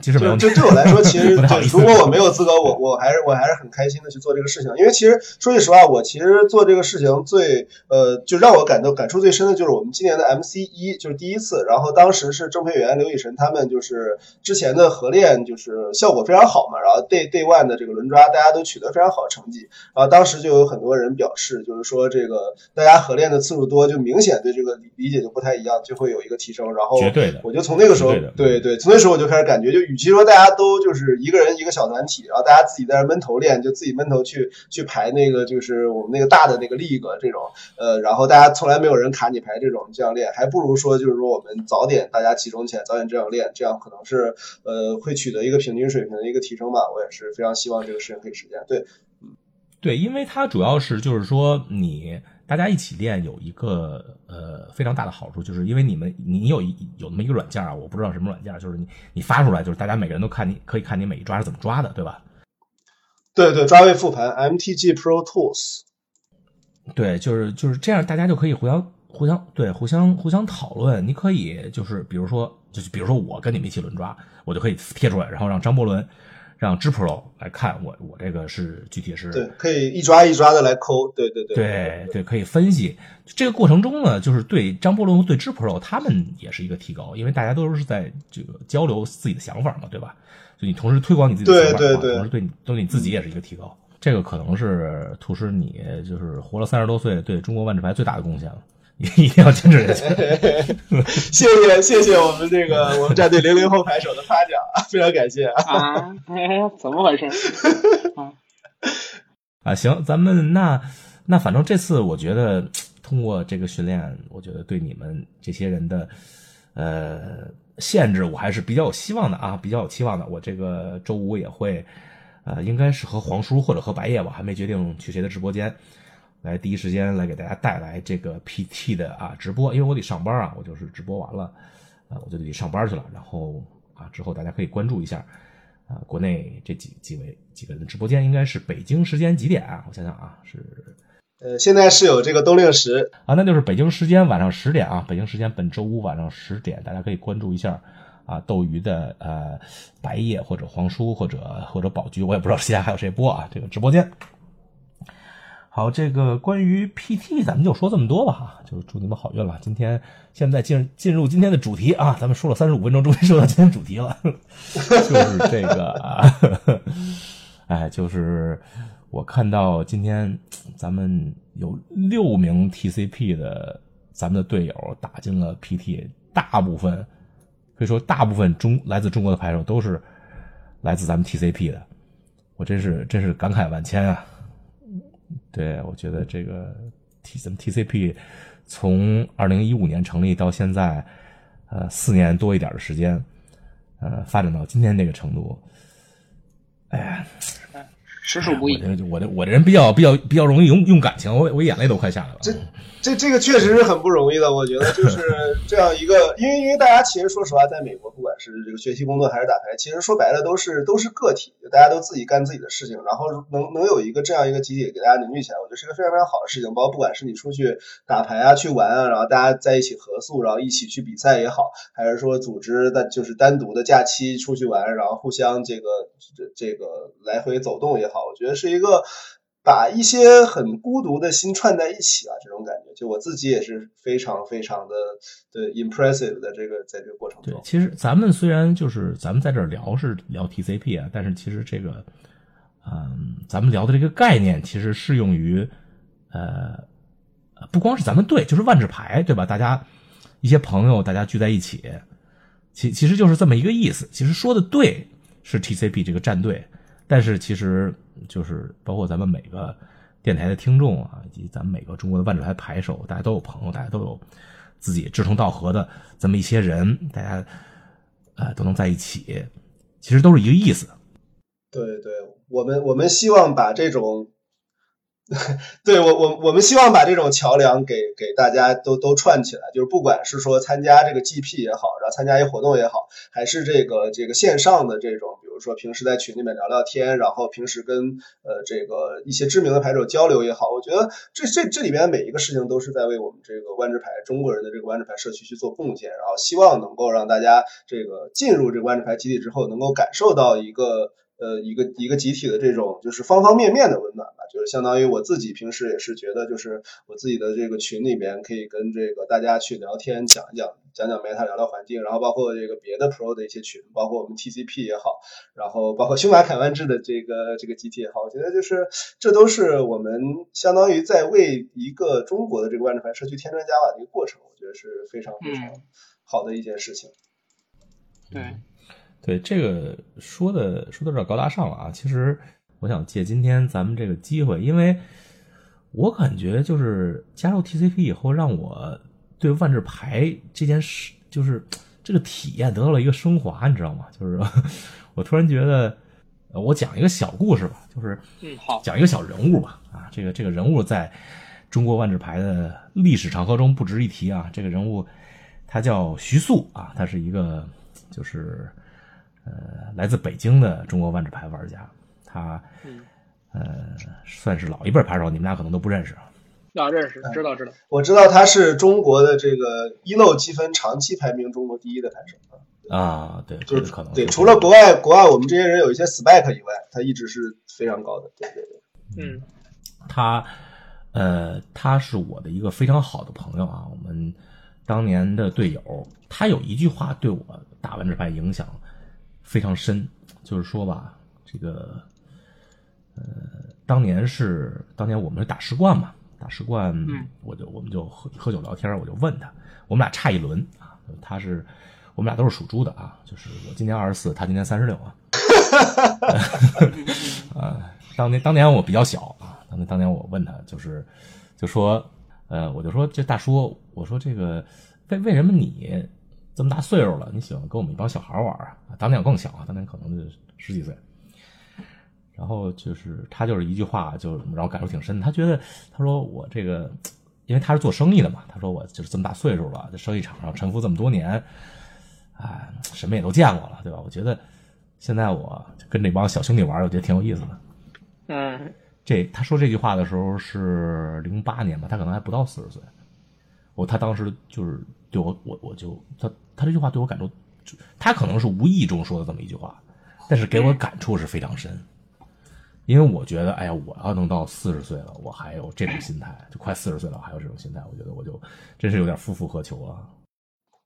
即使没有，就对我来说，其实 如果我没有资格，我我还是我还是很开心的去做这个事情，因为其实说句实话，我其实做这个事情最呃，就让我感到感触最深的就是我们今年的 MC 一，就是第一次，然后当时是郑佩元、刘雨辰他们就是之前的合练就是效果非常好嘛，然后 Day Day One 的这个轮抓大家都取得非常好的成绩，然后当时就有很多人表示，就是说这个大家合练的次数多，就明显对这个理解就不太一样，就会有一个提升，然后绝对的，我就从那个时候，对对，从那时候我就开始感觉就。与其说大家都就是一个人一个小团体，然后大家自己在那闷头练，就自己闷头去去排那个就是我们那个大的那个 league 这种，呃，然后大家从来没有人卡你排这种这样练，还不如说就是说我们早点大家集中起来，早点这样练，这样可能是呃会取得一个平均水平的一个提升吧。我也是非常希望这个事情可以实现。对，对，因为它主要是就是说你。大家一起练有一个呃非常大的好处，就是因为你们你有一有那么一个软件啊，我不知道什么软件，就是你你发出来，就是大家每个人都看你可以看你每一抓是怎么抓的，对吧？对对，抓位复盘 MTG Pro Tools。对，就是就是这样，大家就可以互相互相对互相互相讨论。你可以就是比如说就是比如说我跟你们一起轮抓，我就可以贴出来，然后让张伯伦。让知 pro 来看我，我这个是具体是对，可以一抓一抓的来抠，对对对，对对，可以分析。这个过程中呢，就是对张伯伦、对知 pro 他们也是一个提高，因为大家都是在这个交流自己的想法嘛，对吧？就你同时推广你自己的想法，对对对，同时对你对你自己也是一个提高。这个可能是图师你就是活了三十多岁，对中国万智牌最大的贡献了。一定要坚持下去。谢谢谢谢我们这个我们战队零零后牌手的夸奖，非常感谢啊！哎，怎么回事？啊啊，行，咱们那那反正这次我觉得通过这个训练，我觉得对你们这些人的呃限制，我还是比较有希望的啊，比较有期望的。我这个周五也会呃，应该是和黄叔或者和白夜，吧还没决定去谁的直播间。来第一时间来给大家带来这个 PT 的啊直播，因为我得上班啊，我就是直播完了，啊我就得上班去了。然后啊之后大家可以关注一下啊国内这几几位几个人的直播间，应该是北京时间几点啊？我想想啊，是呃现在是有这个冬令时啊，那就是北京时间晚上十点啊，北京时间本周五晚上十点，大家可以关注一下啊斗鱼的呃白夜或者黄叔或者或者宝驹，我也不知道现在还有谁播啊这个直播间。好，这个关于 PT 咱们就说这么多吧哈，就祝你们好运了。今天现在进进入今天的主题啊，咱们说了三十五分钟，终于说到今天主题了，就是这个，哎，就是我看到今天咱们有六名 TCP 的咱们的队友打进了 PT，大部分可以说大部分中来自中国的牌手都是来自咱们 TCP 的，我真是真是感慨万千啊。对，我觉得这个 T 咱们 TCP 从二零一五年成立到现在，呃，四年多一点的时间，呃，发展到今天这个程度，哎呀，实属不易。我这我这人比较比较比较容易用用感情，我我眼泪都快下来了。这这这个确实是很不容易的，我觉得就 是这样一个，因为因为大家其实说实话，在美国不管是这个学习工作还是打牌，其实说白了都是都是个体，大家都自己干自己的事情，然后能能有一个这样一个集体给大家凝聚起来，我觉得是个非常非常好的事情。包括不管是你出去打牌啊、去玩啊，然后大家在一起合宿，然后一起去比赛也好，还是说组织的就是单独的假期出去玩，然后互相这个这这个来回走动也好，我觉得是一个。把一些很孤独的心串在一起啊，这种感觉，就我自己也是非常非常的对 impressive 的这个在这个过程中。对，其实咱们虽然就是咱们在这儿聊是聊 TCP 啊，但是其实这个，嗯，咱们聊的这个概念其实适用于，呃，不光是咱们队，就是万智牌，对吧？大家一些朋友大家聚在一起，其其实就是这么一个意思。其实说的对是 TCP 这个战队。但是其实就是包括咱们每个电台的听众啊，以及咱们每个中国的万智牌牌手，大家都有朋友，大家都有自己志同道合的这么一些人，大家呃都能在一起，其实都是一个意思。对对，我们我们希望把这种。对我，我我们希望把这种桥梁给给大家都都串起来，就是不管是说参加这个 GP 也好，然后参加一活动也好，还是这个这个线上的这种，比如说平时在群里面聊聊天，然后平时跟呃这个一些知名的牌手交流也好，我觉得这这这里边每一个事情都是在为我们这个万智牌中国人的这个万智牌社区去做贡献，然后希望能够让大家这个进入这个万智牌集体之后，能够感受到一个。呃，一个一个集体的这种就是方方面面的温暖吧，就是相当于我自己平时也是觉得，就是我自己的这个群里面可以跟这个大家去聊天，讲一讲，讲讲 meta，聊聊环境，然后包括这个别的 pro 的一些群，包括我们 TCP 也好，然后包括 修马凯万智的这个这个集体也好，我觉得就是这都是我们相当于在为一个中国的这个万智牌社区添砖加瓦的一个过程，我觉得是非常非常好的一件事情。对。对这个说的说的有点高大上了啊！其实我想借今天咱们这个机会，因为我感觉就是加入 TCP 以后，让我对万智牌这件事，就是这个体验得到了一个升华，你知道吗？就是 我突然觉得，我讲一个小故事吧，就是嗯好，讲一个小人物吧啊，这个这个人物在中国万智牌的历史长河中不值一提啊。这个人物他叫徐素啊，他是一个就是。呃，来自北京的中国万智牌玩家，他，呃，算是老一辈牌手，你们俩可能都不认识啊。要认识，知道知道。我知道他是中国的这个一漏积分长期排名中国第一的牌手啊。对，就是可能对，除了国外国外我们这些人有一些 spec 以外，他一直是非常高的。对对对。嗯，他，呃，他是我的一个非常好的朋友啊，我们当年的队友。他有一句话对我打万智牌影响。非常深，就是说吧，这个，呃，当年是当年我们是打十冠嘛，打十冠，我就我们就喝喝酒聊天，我就问他，我们俩差一轮啊，他是我们俩都是属猪的啊，就是我今年二十四，他今年三十六啊，啊，当年当年我比较小啊，当年当年我问他，就是就说，呃，我就说这大叔，我说这个为为什么你？这么大岁数了，你喜欢跟我们一帮小孩玩啊？当年我更小啊，当年可能就十几岁。然后就是他就是一句话，就让我感触挺深。他觉得他说我这个，因为他是做生意的嘛，他说我就是这么大岁数了，在生意场上沉浮这么多年，哎，什么也都见过了，对吧？我觉得现在我跟这帮小兄弟玩，我觉得挺有意思的。嗯，这他说这句话的时候是零八年吧，他可能还不到四十岁。我他当时就是对我，我我就他他这句话对我感触，他可能是无意中说的这么一句话，但是给我感触是非常深，因为我觉得，哎呀，我要能到四十岁了，我还有这种心态，就快四十岁了，还有这种心态，我觉得我就真是有点夫复何求啊。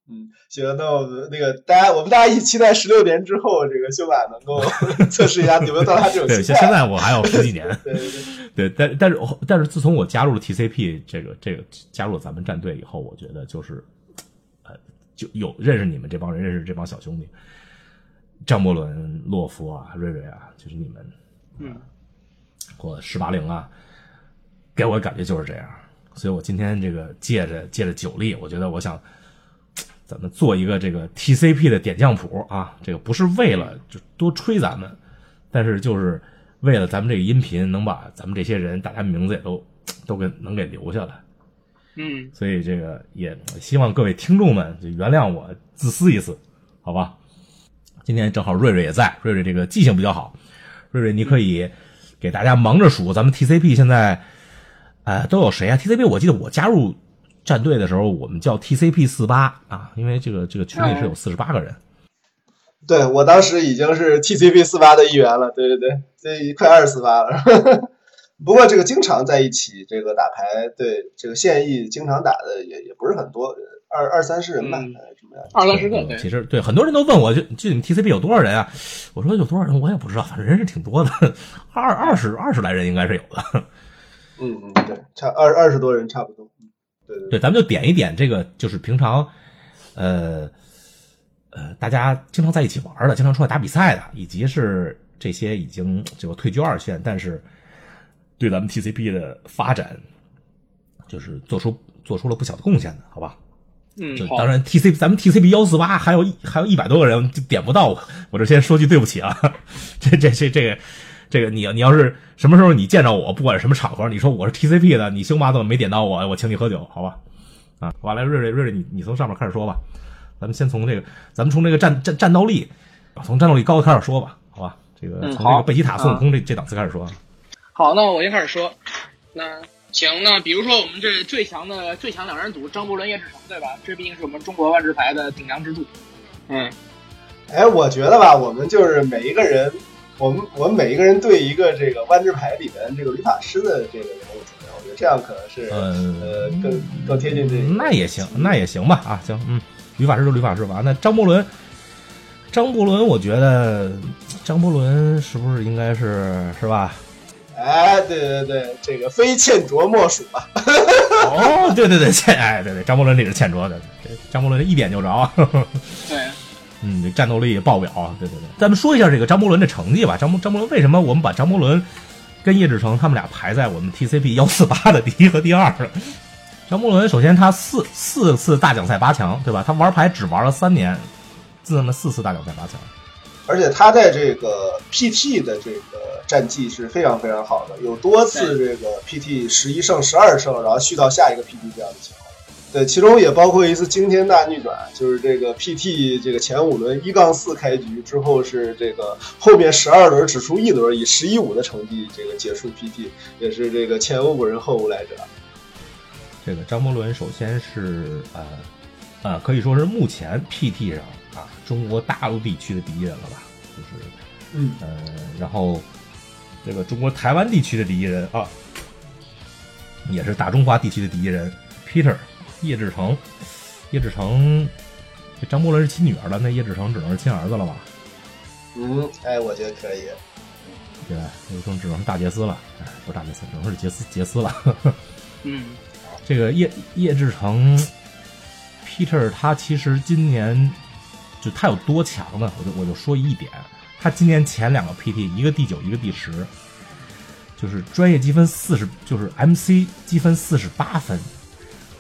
嗯，行，那我们那个大家，我们大家一起期待十六年之后，这个修马能够 测试一下有没有到他这种对，现现在我还有十几年。对对对，但但是但是自从我加入了 TCP 这个这个加入了咱们战队以后，我觉得就是呃，就有认识你们这帮人，认识这帮小兄弟，张伯伦、洛夫啊、瑞瑞啊，就是你们，嗯，或十八零啊，给我的感觉就是这样。所以我今天这个借着借着酒力，我觉得我想。咱们做一个这个 TCP 的点将谱啊，这个不是为了就多吹咱们，但是就是为了咱们这个音频能把咱们这些人大家名字也都都给能给留下来，嗯，所以这个也希望各位听众们就原谅我自私一次，好吧？今天正好瑞瑞也在，瑞瑞这个记性比较好，瑞瑞你可以给大家忙着数咱们 TCP 现在，呃，都有谁啊？TCP 我记得我加入战队的时候，我们叫 TCP 四八啊，因为这个这个群里是有四十八个人。对我当时已经是 TCP 四八的一员了，对对对，这快二十四八了。不过这个经常在一起这个打牌，对这个现役经常打的也也不是很多，二二三十人吧，什么样？二三十个，对，其实对很多人都问我，就就你们 TCP 有多少人啊？我说有多少人我也不知道，反正人是挺多的，二二十二十来人应该是有的。嗯嗯，对，差二二十多人差不多。嗯对咱们就点一点这个，就是平常，呃，呃，大家经常在一起玩的，经常出来打比赛的，以及是这些已经这个退居二线，但是对咱们 TCP 的发展，就是做出做出了不小的贡献的，好吧？嗯，就当然 TCP 咱们 TCP 幺四八还有一还有一百多个人就点不到我，我这先说句对不起啊，这这这这个这个你你要是什么时候你见着我，不管什么场合，你说我是 TCP 的，你星巴怎么没点到我，我请你喝酒，好吧？啊，完了，瑞瑞瑞瑞，你你从上面开始说吧，咱们先从这个，咱们从这个战战战斗力，从战斗力高的开始说吧，好吧？这个从这个贝吉塔孙悟空这这档次开始说，好，那我先开始说。那行，那比如说我们这最强的最强两人组张伯伦、叶志成，对吧？这毕竟是我们中国万智牌的顶梁支柱。嗯，哎，我觉得吧，我们就是每一个人，我们我们每一个人对一个这个万智牌里面这个吕法师的这个人物我觉得这样可能是呃呃更更贴近这个。那也行，那也行吧啊，行，嗯，吕法师就吕法师吧。那张伯伦，张伯伦，我觉得张伯伦是不是应该是是吧？哎，对对对，这个非欠卓莫属吧？哦，对对对，欠哎，对对，张伯伦这是欠卓的，这张伯伦一点就着啊。对，嗯，这战斗力爆表！对对对，咱们说一下这个张伯伦的成绩吧。张伯张伯伦为什么我们把张伯伦跟叶志成他们俩排在我们 TCP 幺四八的第一和第二？张伯伦首先他四四次大奖赛八强，对吧？他玩牌只玩了三年，自了四次大奖赛八强。而且他在这个 PT 的这个战绩是非常非常好的，有多次这个 PT 十一胜、十二胜，然后续到下一个 PT 这样的情况。对，其中也包括一次惊天大逆转，就是这个 PT 这个前五轮一杠四开局之后是这个后面十二轮只输一轮，以十一五的成绩这个结束 PT，也是这个前无古人后无来者。这个张伯伦首先是呃呃，可以说是目前 PT 上啊中国大陆地区的第一人了吧？就是嗯呃，然后这个中国台湾地区的第一人啊，也是大中华地区的第一人 Peter 叶志成。叶志成，这张伯伦是亲女儿了，那叶志成只能是亲儿子了吧？嗯，哎，我觉得可以。对吧？叶志成只能是大杰斯了，哎，不是大杰斯，只能是杰斯杰斯了。嗯，这个叶叶志成，Peter 他其实今年就他有多强呢？我就我就说一点，他今年前两个 PT，一个第九，一个第十，就是专业积分四十，就是 MC 积分四十八分。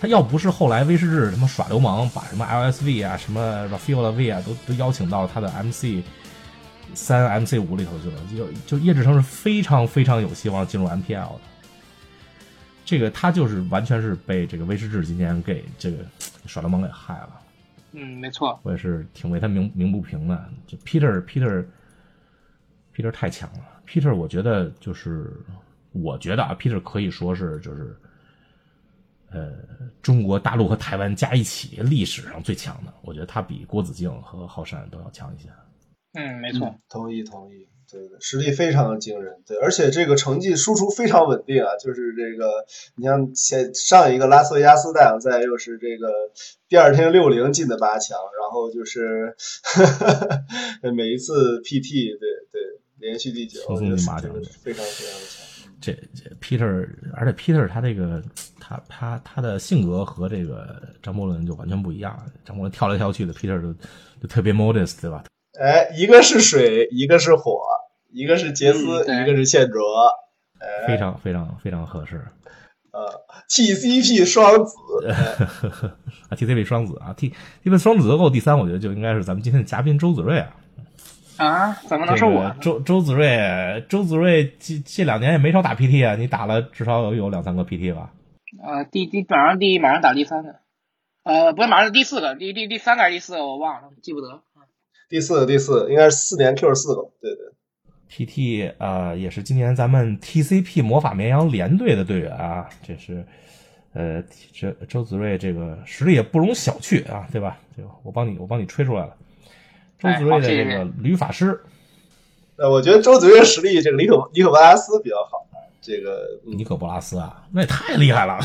他要不是后来威士忌什么耍流氓，把什么 LSV 啊、什么 Rafael V 啊都都邀请到他的 MC 三、MC 五里头去了，就就叶志成是非常非常有希望进入 MPL 的。这个他就是完全是被这个威士忌今年给这个耍流氓给害了，嗯，没错。我也是挺为他鸣鸣不平的。就 Peter Peter Peter 太强了，Peter 我觉得就是我觉得啊，Peter 可以说是就是呃中国大陆和台湾加一起历史上最强的，我觉得他比郭子敬和浩山都要强一些。嗯，没错。同意同意，对对，实力非常的惊人，对，而且这个成绩输出非常稳定啊，就是这个，你像前上一个拉斯维加斯大奖赛又是这个第二天六零进的八强，然后就是 每一次 PT 对对连续第九，轻松进八强这个非常非常的强。这这 Peter，而且 Peter 他这个他他他的性格和这个张伯伦就完全不一样。张伯伦跳来跳去的，Peter 就就特别 modest，对吧？哎，一个是水，一个是火，一个是杰斯，嗯一个是欠卓，非常非常非常合适。呃，TCP 双子，啊，TCP 双子啊，T TCP 双子座第三，我觉得就应该是咱们今天的嘉宾周子睿啊。啊？怎么能是我？周周子睿，周子睿这这两年也没少打 PT 啊，你打了至少有有两三个 PT 吧？呃，第第马上第马上打第三个，呃，不是马上第四个，第第第三个还是第四个我忘了，记不得。第四个第四个应该是四年 Q 四个，对对。PT 呃也是今年咱们 TCP 魔法绵羊联队的队员啊，这是呃这周子睿这个实力也不容小觑啊，对吧？这个我帮你我帮你吹出来了，周子睿的这个吕法师。呃，我觉得周子睿实力这个尼可尼可波拉斯比较好。这个尼可波拉斯啊，那也太厉害了，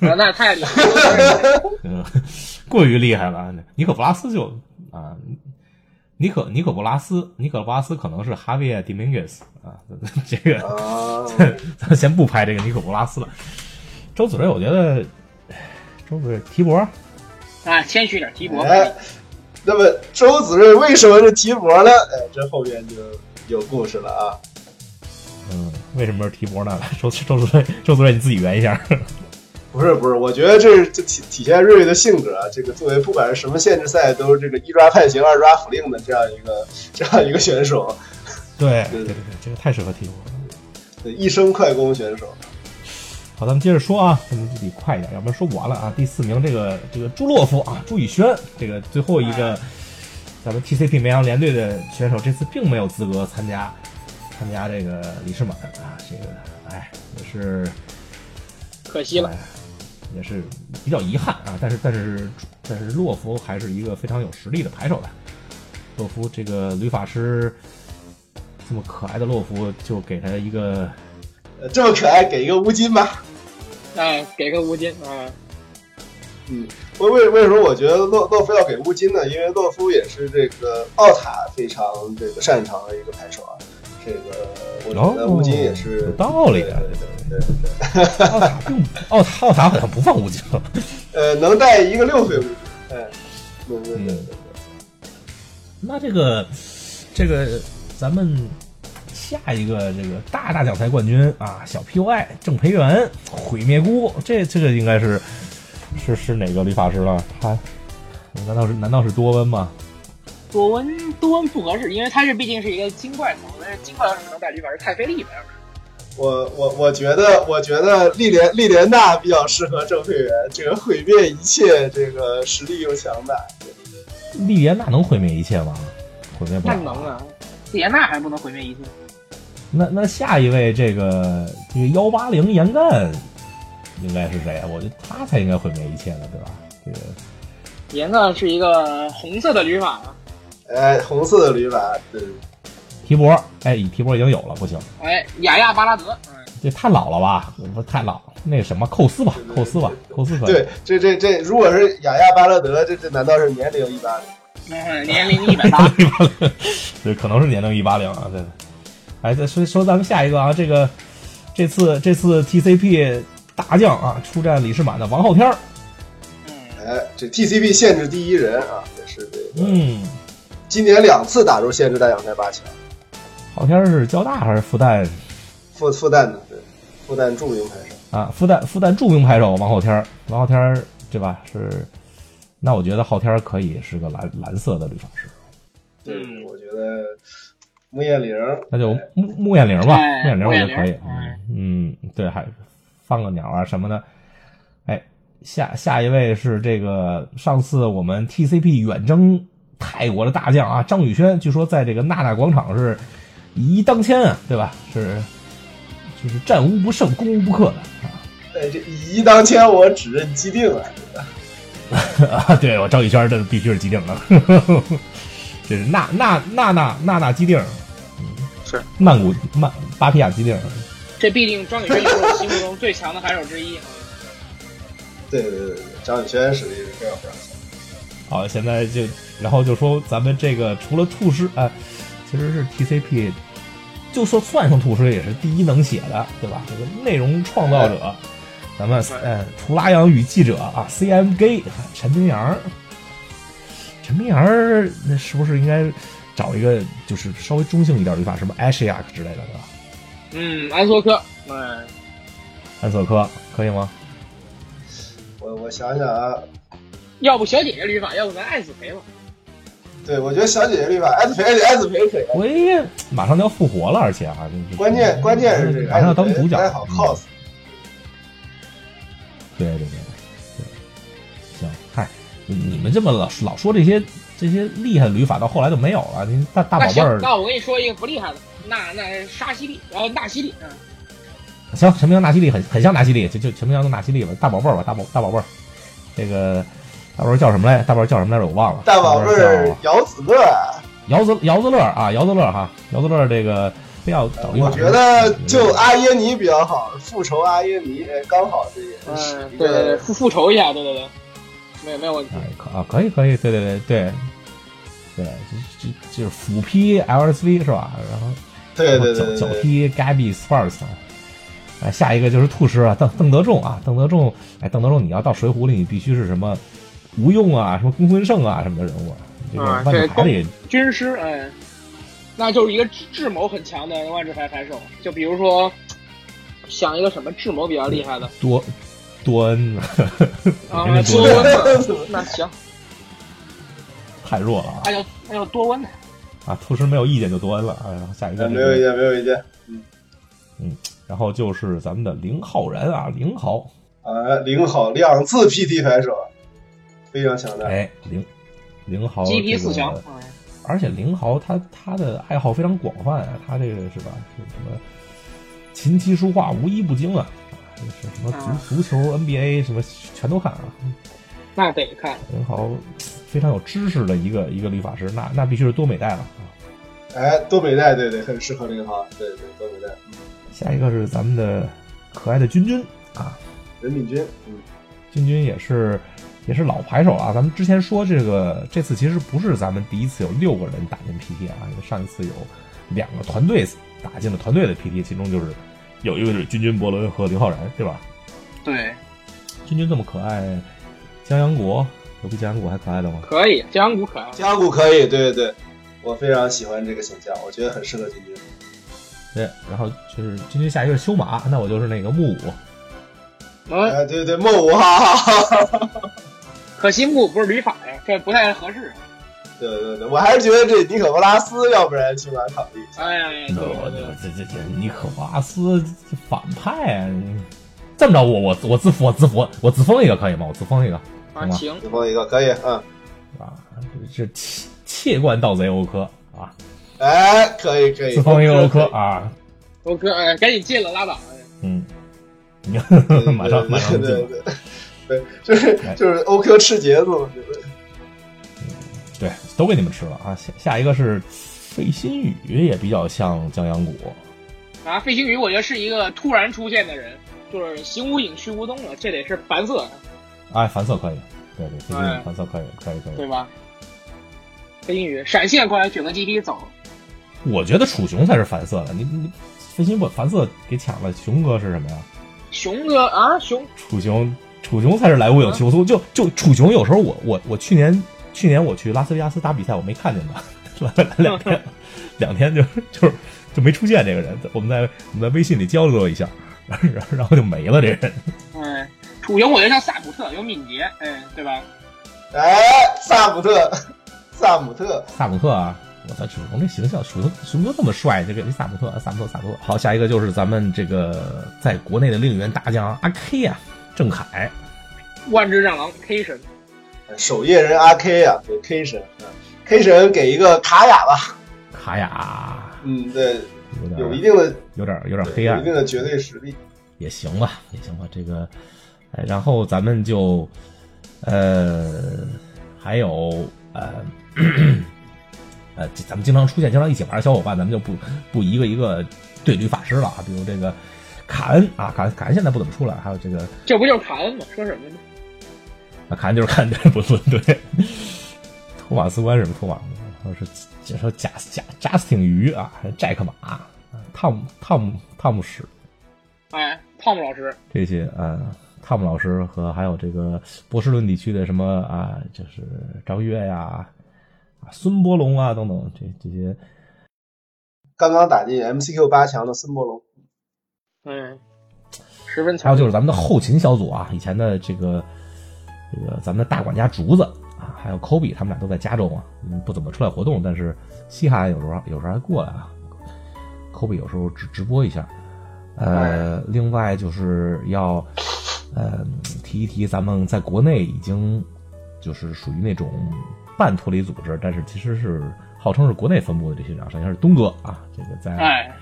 那也太厉害了，过于厉害了。尼可波拉斯就啊。尼可尼可波拉斯，尼可波拉斯可能是哈维亚迪明格斯啊，这个咱先不拍这个尼可波拉斯了。周子睿，我觉得周子睿提博啊，谦虚点提博。哎，那么周子睿为什么是提博呢？哎，这后边就有故事了啊。嗯，为什么是提博呢？周周子睿，周子睿你自己圆一下。不是不是，我觉得这是这体体现瑞瑞的性格啊。这个作为不管是什么限制赛，都是这个一抓判刑二抓府令的这样一个这样一个选手。对对对对，这个太适合踢博了。对，一生快攻选手。好，咱们接着说啊，咱们得快一点，要不然说不完了啊。第四名这个这个朱洛夫啊，朱宇轩，这个最后一个咱们 TCP 绵阳联队的选手，这次并没有资格参加参加这个李世满啊，这个哎也是可惜了。也是比较遗憾啊，但是但是但是洛夫还是一个非常有实力的牌手的。洛夫这个吕法师这么可爱的洛夫，就给他一个这么可爱，给一个乌金吧。哎，给个乌金啊。嗯，为为为什么我觉得洛洛夫要给乌金呢？因为洛夫也是这个奥塔非常这个擅长的一个牌手啊。这个我觉得乌金也是有道理的。对对对，奥塔并奥塔奥塔好像不放乌金了，呃，能带一个六岁乌金，哎，对对对对。那这个这个咱们下一个这个大大奖赛冠军啊，小 PUI 郑培元毁灭菇，这这个应该是是是哪个理发师了？他难道是难道是多温吗？多温多温不合适，因为他是毕竟是一个金怪头，但是金怪头能带律法师太费力了，要不然。我我我觉得，我觉得莉莲莉莲娜比较适合郑佩元，这个毁灭一切，这个实力又强大。莉莲娜能毁灭一切吗？毁灭不了。那能啊，莉莲娜还不能毁灭一切。那那下一位这个这个幺八零严干应该是谁啊？我觉得他才应该毁灭一切呢，对吧？这个严干是一个红色的驴马啊。哎，红色的驴马，对。提博，哎，提博已经有了，不行。哎，雅亚巴拉德，这太老了吧？不太老，那什么，寇斯吧，寇斯吧，寇斯可以。对，这这这，如果是雅亚巴拉德，这这难道是年龄一八零？嗯，年龄一百八。对，可能是年龄一八零啊。对，哎，再说说咱们下一个啊，这个这次这次 TCP 大将啊，出战李世满的王昊天。嗯，哎，这 TCP 限制第一人啊，也是这个。嗯。今年两次打入限制大奖赛八强。昊天是交大还是复旦？复复旦的，对，复旦著名牌手啊，复旦复旦著名牌手王昊天，王昊天对吧？是，那我觉得昊天可以是个蓝蓝色的绿法师。嗯，我觉得穆艳玲，那就穆穆艳玲吧，穆艳玲我觉得可以。嗯，对，还放个鸟啊什么的。哎，下下一位是这个上次我们 TCP 远征泰国的大将啊，张宇轩，据说在这个娜娜广场是。以一当千啊，对吧？是，就是战无不胜，攻无不克的啊。哎，这以一当千，我只认既定了，啊，对我张宇轩这必须是既定了，这是娜娜娜娜娜娜既定，嗯，是曼谷曼巴皮亚基地。这必定张宇轩是我心目中最强的海手之一。对对对对，张宇轩实力是非常非常强。好，现在就然后就说咱们这个除了吐师啊。其实是 TCP，就说算上兔师也是第一能写的，对吧？这个内容创造者，咱们呃，图拉扬与记者啊，CMG 陈明阳，陈明阳那是不是应该找一个就是稍微中性一点的语法，什么 Ashiak 之类的，对吧？嗯，安索科，嗯，安索科可以吗？我我想想啊，要不小姐姐语法，要不咱爱死谁吧。对，我觉得小姐姐律法，艾子培，艾子培可以。我也马上就要复活了，而且啊，关键关键是这个马上要当主角，还好 cos。对对对对，行，嗨，你们这么老老说这些这些厉害的旅法，到后来就没有了。您大大宝贝儿，那我跟你说一个不厉害的，那那沙西利，然后纳西利，嗯，行，什么叫纳西利？很很像纳西利，就就什么叫纳西利吧？大宝贝儿吧，大宝大宝贝儿，这个大宝贝儿叫什么来？大宝贝儿叫什么来着？我忘了。大宝贝儿姚子乐，姚子姚子乐啊，姚子乐哈，姚子乐这个。非要找我觉得就阿耶尼比较好，复仇阿耶尼，哎，刚好这也嗯，对对对，复复仇一下，对对对，没有没有问题，可啊可以可以，对对对对。对，就就就是斧劈 LSV 是吧？然后对对对，脚脚踢 Gabby Sparks，哎，下一个就是兔师啊，邓邓德仲啊，邓德仲，哎，邓德仲，你要到水浒里，你必须是什么吴用啊，什么公孙胜啊什么的人物，这个万智牌里军师，哎。那就是一个智智谋很强的万智牌牌手，就比如说，想一个什么智谋比较厉害的。多多恩 啊，多温 那行，太弱了啊！那就那就多温啊，厨师没有意见就多恩了啊。下一个没有意见，没有意见。嗯嗯，然后就是咱们的林浩然啊，零号啊，零号两次 PT 牌手，非常强大。哎，零零号 GP 四强。而且林豪他他的爱好非常广泛啊，他这个是吧？是什么琴棋书画无一不精啊，是什么足足球 NBA 什么全都看啊。那得看林豪非常有知识的一个一个理发师，那那必须是多美代了啊。哎，多美代，对对，很适合林豪，对对，多美代。下一个是咱们的可爱的君君啊，任敏君，嗯，君君也是。也是老牌手啊，咱们之前说这个这次其实不是咱们第一次有六个人打进 PT 啊，因为上一次有两个团队打进了团队的 PT，其中就是有一个是君君伯伦和刘昊然，对吧？对，君君这么可爱，江阳国有比江阳国还可爱的吗？可以，江阳谷可爱，江阳谷可以，对对对，我非常喜欢这个形象，我觉得很适合君君。对，然后就是君君下一个修马，那我就是那个木五。哎，对对对，木五，哈哈哈。可惜木不是旅法呀，这不太合适。对对对，我还是觉得这尼可波拉斯，要不然去玩考虑？哎呀，这这这这尼可波拉斯反派啊！这么着，我我我自我自我我自封一个可以吗？我自封一个，啊，行，自封一个可以，嗯，啊，这窃窃冠盗贼欧科啊！哎，可以可以，自封一个欧科啊！欧科，哎，赶紧进了，拉倒。嗯，你 马上马上进。对对对，就是就是欧科吃茄子，我觉得。对，都给你们吃了啊！下下一个是费心雨，也比较像江阳谷。啊，费心雨，我觉得是一个突然出现的人，就是行无影去无踪了，这得是凡色。哎，凡色可以，对对，费心雨凡色可以，可以可以，对吧？费心雨闪现过来选择基地走。我觉得楚雄才是凡色的，你你费心把凡色给抢了，熊哥是什么呀？熊哥啊，熊楚雄。楚雄才是来无影去无踪，就就楚雄有时候我我我去年去年我去拉斯维加斯打比赛，我没看见他，来 了两天，两天就就是就没出现这个人。我们在我们在微信里交流了一下，然 后然后就没了这人。哎，楚雄我觉得像萨姆特，有敏捷，哎，对吧？哎，萨姆特，萨姆特，萨姆特啊！我操，楚雄这形象，楚雄楚雄这么帅，这个萨姆特，萨姆特，萨姆特。好，下一个就是咱们这个在国内的另一员大将阿 K 啊。郑恺，万智战狼 K 神，守夜人阿 K 啊，给 K 神，K 神给一个卡雅吧，卡雅，嗯，对，有一定的，有点有点黑暗，一定的绝对实力，也行吧，也行吧，这个，哎，然后咱们就，呃，还有呃，呃，咱们经常出现、经常一起玩的小伙伴，咱们就不不一个一个对捋法师了啊，比如这个。卡恩啊，卡卡恩现在不怎么出来，还有这个，这不就是卡恩吗？说什么呢？那卡恩就是卡恩，不伦对。托马斯关什么托马？斯？我是就说贾贾贾斯汀鱼啊，还有寨克马，汤姆汤姆汤姆史，哎，汤姆老师这些啊，汤姆老师和还有这个波士顿地区的什么啊，就是张悦呀，啊孙波龙啊等等，这这些刚刚打进 MCQ 八强的孙波龙。嗯，十分强。还有就是咱们的后勤小组啊，以前的这个这个咱们的大管家竹子啊，还有 Kobe，他们俩都在加州嘛，嗯，不怎么出来活动，但是西海岸有时候有时候还过来啊。Kobe 有时候直直播一下，呃，另外就是要呃提一提，咱们在国内已经就是属于那种半脱离组织，但是其实是号称是国内分部的这些厂商，像是东哥啊，这个在哎，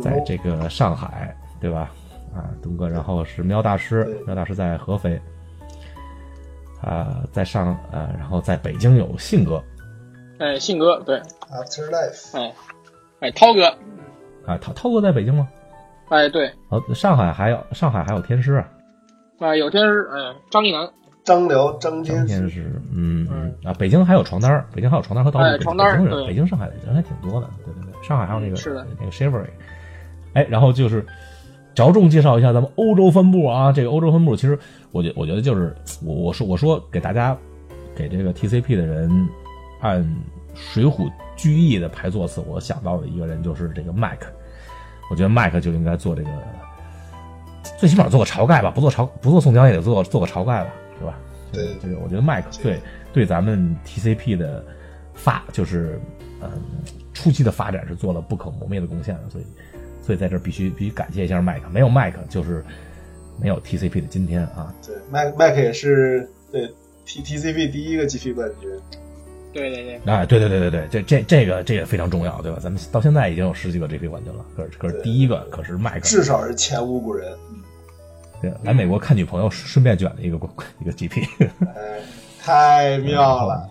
在这个上海，对吧？啊，东哥，然后是喵大师，喵大师在合肥，啊，在上呃，然后在北京有信哥。哎，信哥，对，Afterlife，哎，哎，涛哥，啊，涛涛哥在北京吗？哎，对，哦，上海还有上海还有天师，啊，有天师，哎，张一楠，张辽、张张天师，天师，嗯嗯。啊，北京还有床单，北京还有床单和道具，北哎床单北京人，北京上海人还挺多的，对对对，上海还有那个是的。那个 Shivery，哎，然后就是着重介绍一下咱们欧洲分部啊，这个欧洲分部其实我觉我觉得就是我我说我说给大家给这个 TCP 的人按水浒聚义的排座次，我想到的一个人就是这个麦克，我觉得麦克就应该做这个。最起码做个晁盖吧，不做晁不做宋江也得做做个晁盖吧，是吧？对这个我觉得麦克对对咱们 TCP 的发就是嗯初期的发展是做了不可磨灭的贡献的，所以所以在这必须必须感谢一下麦克，没有麦克就是没有 TCP 的今天啊。对，麦麦克也是对 T T C P 第一个 G P 冠军，对对对，哎，对对对对对，这这这个这个非常重要，对吧？咱们到现在已经有十几个 GP 冠军了，可是可是第一个可是麦克，至少是前无古人。对来美国看女朋友顺便卷了一个一个 GP。哎，太妙了！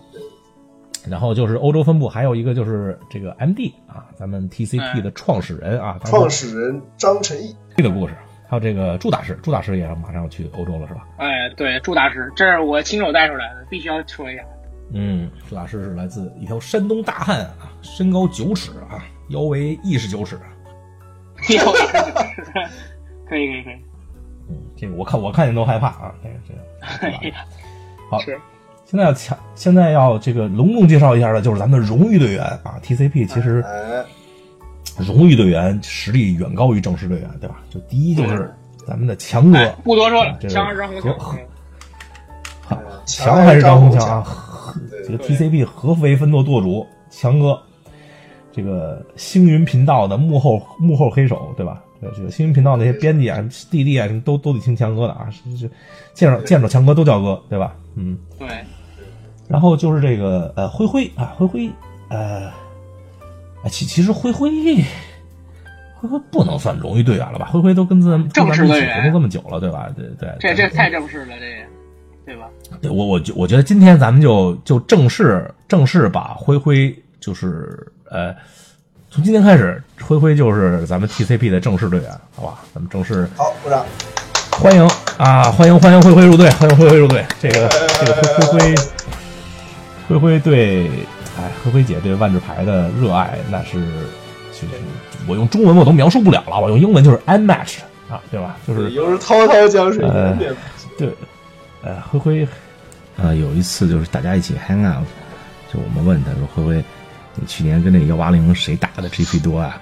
然后就是欧洲分部，还有一个就是这个 MD 啊，咱们 TCP 的创始人啊，创始人张晨毅，这个故事，还有这个祝大师，祝大师也马上要去欧洲了，是吧？哎，对，祝大师，这是我亲手带出来的，必须要说一下。嗯，祝大师是来自一条山东大汉啊，身高九尺啊，腰围一十九尺。有可以可以可以，嗯，这个我看我看见都害怕啊，这个这个。哎呀，好，是，现在要强，现在要这个隆重介绍一下的就是咱们的荣誉队员啊，TCP 其实哎，荣誉队员实力远高于正式队员，对吧？就第一就是咱们的强哥，哎，不多说了，这个强儿张红强，强还是张红红强啊？对这个 TCP 合肥分舵舵主强哥，这个星云频道的幕后幕后黑手，对吧？这个这个星云频道那些编辑啊、弟弟啊，都都得听强哥的啊，是是，见着见着强哥都叫哥，对吧？嗯，对，然后就是这个呃灰灰啊，灰灰呃，哎其其实灰灰。灰灰不能算荣誉队员了吧？灰灰都跟咱们跟咱们一起正式队员活动这么久了，对吧？对对，这这太正式了，这个，对吧？对我我觉我觉得今天咱们就就正式正式把灰灰就是呃，从今天开始，灰灰就是咱们 TCP 的正式队员，好吧？咱们正式好，鼓掌。欢迎啊，欢迎欢迎灰灰入队，欢迎灰灰入队。这个这个灰灰灰灰灰对，哎，灰灰姐对万智牌的热爱那是就是我用中文我都描述不了了，我用英文就是 unmatched 啊，对吧？就是又是滔滔江水呃。对，呃，灰灰，呃，有一次就是大家一起 hang out，就我们问他说：“灰灰，你去年跟那个幺八零谁打的 GP 多啊？”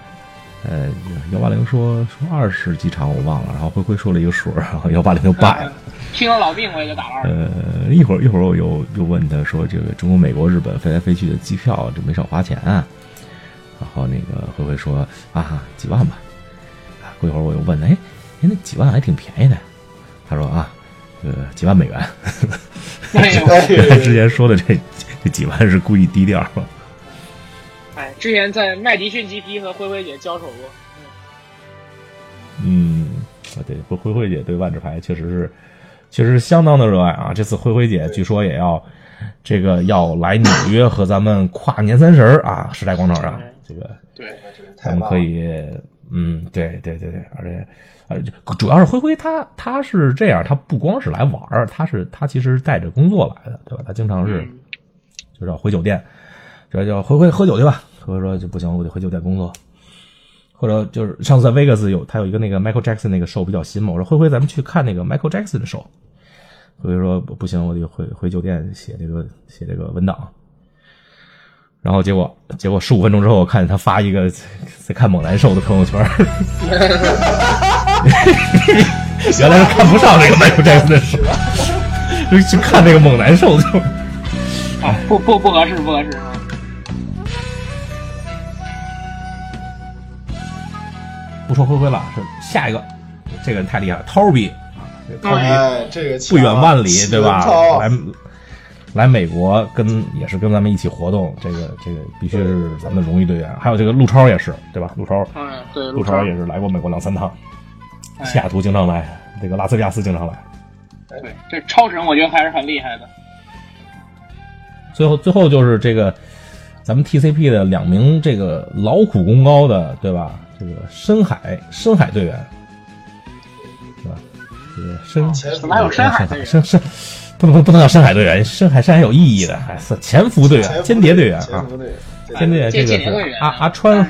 呃，幺八零说说二十几场我忘了，然后灰灰说了一个数，然后幺八零就败了。听了老病我也就打了二十，呃，一会儿一会儿我又又问他说：“这个中国、美国、日本飞来飞去的机票就没少花钱啊？”然后那个灰灰说：“啊，几万吧。”啊，过一会儿我又问他：“哎，哎，那几万还挺便宜的。”他说：“啊，呃，几万美元。” 之前说的这这几万是故意低调。哎，之前在麦迪逊 GP 和灰灰姐交手过，嗯，啊，对，灰灰灰姐对万智牌确实是，确实是相当的热爱啊。这次灰灰姐据说也要这个要来纽约和咱们跨年三十啊，时代广场上，这个对，咱们可以，嗯，对对对对，而且。呃，主要是灰灰他他是这样，他不光是来玩儿，他是他其实带着工作来的，对吧？他经常是嗯就是要回酒店，这叫灰灰喝酒去吧。灰灰说就不行，我得回酒店工作。或者就是上次在 Vegas 有他有一个那个 Michael Jackson 那个手比较新嘛，我说辉辉咱们去看那个 Michael Jackson 的 show。灰灰说不行，我得回回酒店写这个写这个文档。然后结果结果十五分钟之后，我看见他发一个 在看猛男秀的朋友圈，原来是看不上这个 Michael Jackson 的 show，就去看那个猛男秀就。啊，不不不合适，不合适不说灰灰了，是下一个，这个人太厉害了，涛比啊，这个涛比哎，这个不远万里，对吧？来来美国跟也是跟咱们一起活动，这个这个必须是咱们的荣誉队员。还有这个陆超也是，对吧？陆超，嗯，对，陆超也是来过美国两三趟，哎西雅图经常来，这个拉斯维加斯经常来。对，这超神我觉得还是很厉害的。最后最后就是这个咱们 TCP 的两名这个劳苦功高的，对吧？这个深海深海队员，对吧？这个深前怎么还有深海队员？深深不能不能叫深海队员，深海是很有意义的，还是潜伏队员、间谍队员啊，间谍这这个是阿阿川。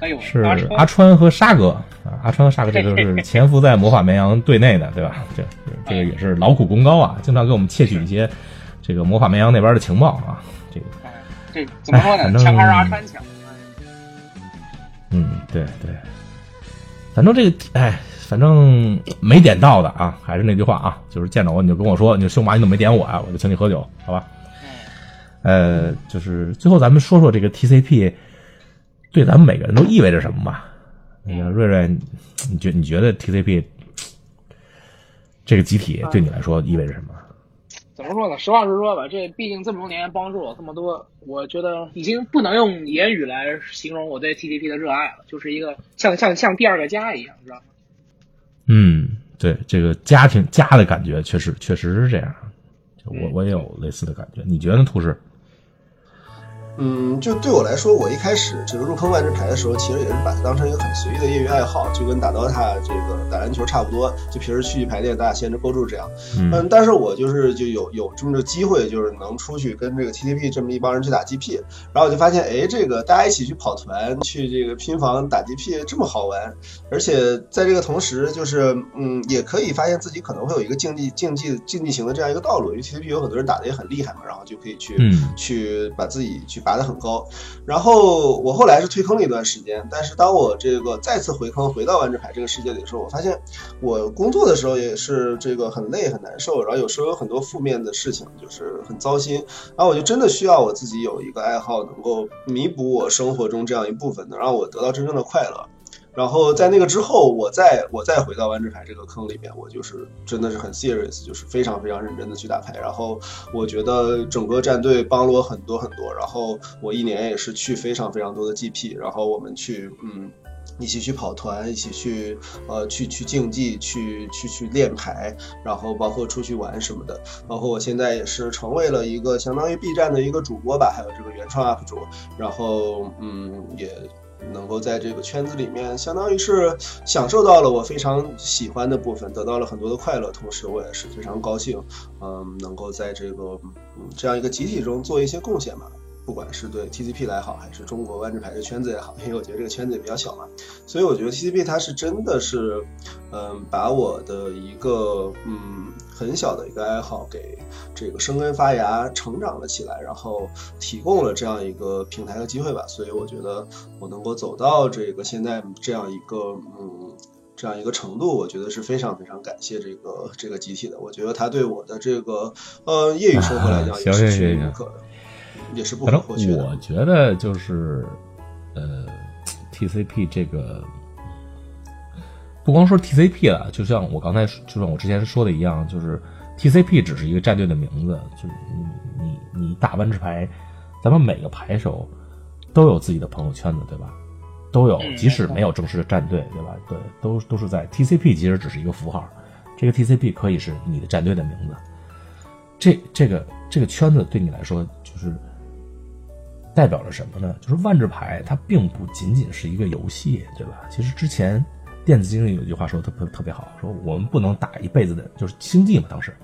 哎呦，是阿阿川和沙哥啊，阿川和沙哥这都是潜伏在魔法绵羊队内的，对吧？这这个也是劳苦功高啊，经常给我们窃取一些这个魔法绵羊那边的情报啊。这个，哎这怎么说呢？哎反正枪还是阿川强。嗯，对对，反正这个，哎，反正没点到的啊，还是那句话啊，就是见着我你就跟我说，你说秀马你怎么没点我啊？我就请你喝酒，好吧？呃，就是最后咱们说说这个 TCP 对咱们每个人都意味着什么吧。那个瑞瑞，你觉你觉得 TCP 这个集体对你来说意味着什么？怎么说呢？实话实说吧，这毕竟这么多年帮助我这么多，我觉得已经不能用言语来形容我对 TTP 的热爱了，就是一个像像像第二个家一样，知道吗？嗯，对，这个家庭家的感觉确实确实是这样。就我我也有类似的感觉，你觉得呢，兔师？嗯，就对我来说，我一开始这个入坑万智牌的时候，其实也是把它当成一个很随意的业余爱好，就跟打 DOTA 这个打篮球差不多，就平时去排练大家闲着勾住这样。嗯嗯，但是我就是就有有这么个机会，就是能出去跟这个 TTP 这么一帮人去打 GP，然后我就发现，哎，这个大家一起去跑团，去这个拼房打 GP 这么好玩，而且在这个同时，就是嗯，也可以发现自己可能会有一个竞技竞技竞技型的这样一个道路，因为 TTP 有很多人打的也很厉害嘛，然后就可以去、嗯去把自己去拔得很高。然后我后来是退坑了一段时间，但是当我这个再次回坑回到万智牌这个世界里的时候，我发现我工作的时候也是这个很累很难受，然后有时候有很多负面的事情，就是很糟心。然后我就真的需要我自己有一个爱好，能够弥补我生活中这样一部分，能让我得到真正的快乐。然后在那个之后，我再我再回到万智牌这个坑里面，我就是真的是很 serious，就是非常非常认真的去打牌。然后我觉得整个战队帮了我很多很多。然后我一年也是去非常非常多的 GP，然后我们去嗯。一起去跑团，一起去呃去去竞技，去去去练牌，然后包括出去玩什么的，包括我现在也是成为了一个相当于 B 站的一个主播吧，还有这个原创 UP 主，然后嗯也能够在这个圈子里面，相当于是享受到了我非常喜欢的部分，得到了很多的快乐，同时我也是非常高兴，嗯，能够在这个嗯这样一个集体中做一些贡献吧。不管是对 TCP 来好，还是中国万智牌这个圈子也好，因为我觉得这个圈子也比较小嘛，所以我觉得 TCP 它是真的是，嗯，把我的一个嗯很小的一个爱好给这个生根发芽、成长了起来，然后提供了这样一个平台和机会吧。所以我觉得我能够走到这个现在这样一个嗯。这样一个程度，我觉得是非常非常感谢这个这个集体的。我觉得他对我的这个呃业余生活来讲也是缺一不可的，也是不可或缺的。我觉得就是，呃，TCP 这个不光说 TCP 了，就像我刚才就像我之前说的一样，就是 TCP 只是一个战队的名字，就是你你你打万智牌，咱们每个牌手都有自己的朋友圈子，对吧？都有，嗯即使没有正式的战队，对吧？对，都都是在 TCP，其实只是一个符号，这个 TCP 可以是你的战队的名字。这这个这个圈子对你来说，就是代表着什么呢？就是万智牌它并不仅仅是一个游戏，对吧？其实之前电子竞技有句话说的特特别好，说我们不能打一辈子的，就是星际嘛，当时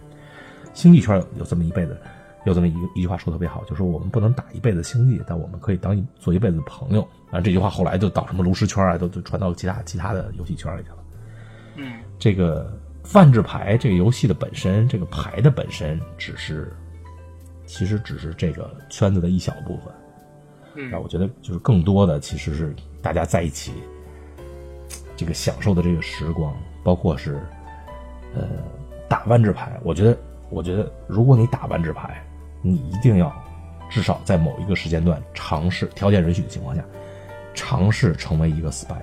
星际圈有有这么一辈子，有这么一一句话说得特别好，就说我们不能打一辈子星际，但我们可以当一做一辈子的朋友。啊，这句话后来就到什么炉石圈啊，都都传到其他其他的游戏圈里去了。嗯，这个泛制牌这个游戏的本身，这个牌的本身，只是其实只是这个圈子的一小部分。嗯啊，我觉得就是更多的其实是大家在一起这个享受的这个时光，包括是呃打万智牌。我觉得，我觉得如果你打万智牌，你一定要至少在某一个时间段尝试，条件允许的情况下，尝试成为一个 spy，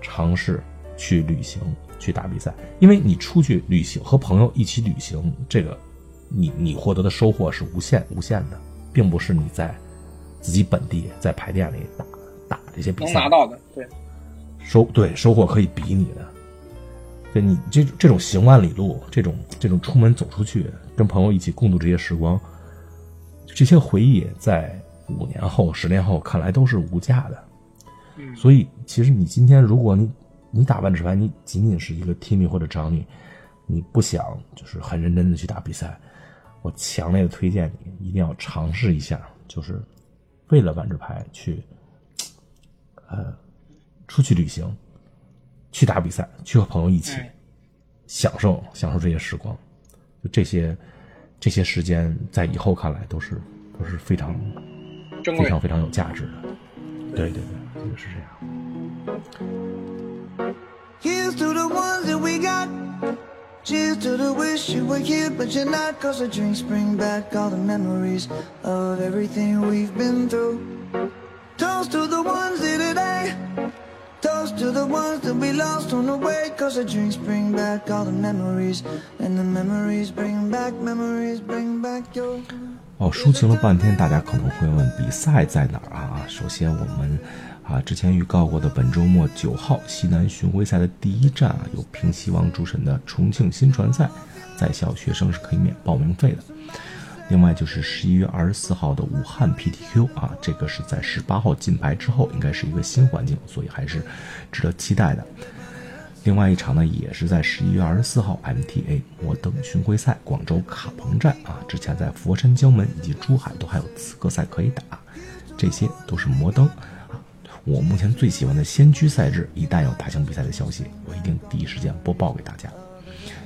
尝试去旅行，去打比赛。因为你出去旅行和朋友一起旅行，这个你你获得的收获是无限无限的，并不是你在自己本地在牌店里打打这些比赛能拿到的，对，收对收获可以比拟的。对你这这种行万里路，这种这种出门走出去，跟朋友一起共度这些时光，这些回忆在五年后、十年后看来都是无价的。嗯所以，其实你今天如果你你打万智牌，你仅仅是一个 Timmy 或者 Johnny，你不想就是很认真的去打比赛，我强烈的推荐你一定要尝试一下，就是为了万智牌去，呃，出去旅行，去打比赛，去和朋友一起嗯享受享受这些时光，就这些这些时间在以后看来都是都是非常非常。非常有价值的。对对对，就是这样。Here's to the ones that we got. Cheers to the wish you were here, but you're not. Cause the drinks bring back all the memories of everything we've been through. Toast to the ones here today. Toast to the ones that we lost on the way. Cause the drinks bring back all the memories. And the memories bring back, memories bring back your. 哦，抒情了半天，大家可能会问比赛在哪儿啊？首先，我们啊之前预告过的本周末九号西南巡回赛的第一站啊，有平西王主审的重庆新传赛，在校学生是可以免报名费的。另外就是十一月二十四号的武汉 PTQ 啊，这个是在十八号进牌之后，应该是一个新环境，所以还是值得期待的。另外一场呢，也是在十一月二十四号 MTA 摩登巡回赛广州卡彭站啊，之前在佛山、江门以及珠海都还有资格赛可以打，这些都是摩登啊。我目前最喜欢的先驱赛制，一旦有大型比赛的消息，我一定第一时间播报给大家。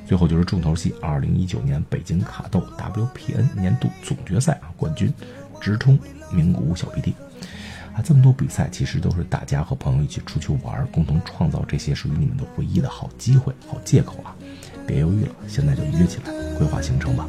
最后就是重头戏，二零一九年北京卡斗 WPN 年度总决赛啊，冠军直冲名古屋小 P T。啊，这么多比赛，其实都是大家和朋友一起出去玩，共同创造这些属于你们的回忆的好机会、好借口啊！别犹豫了，现在就约起来，规划行程吧。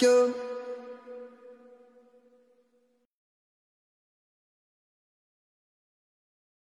You.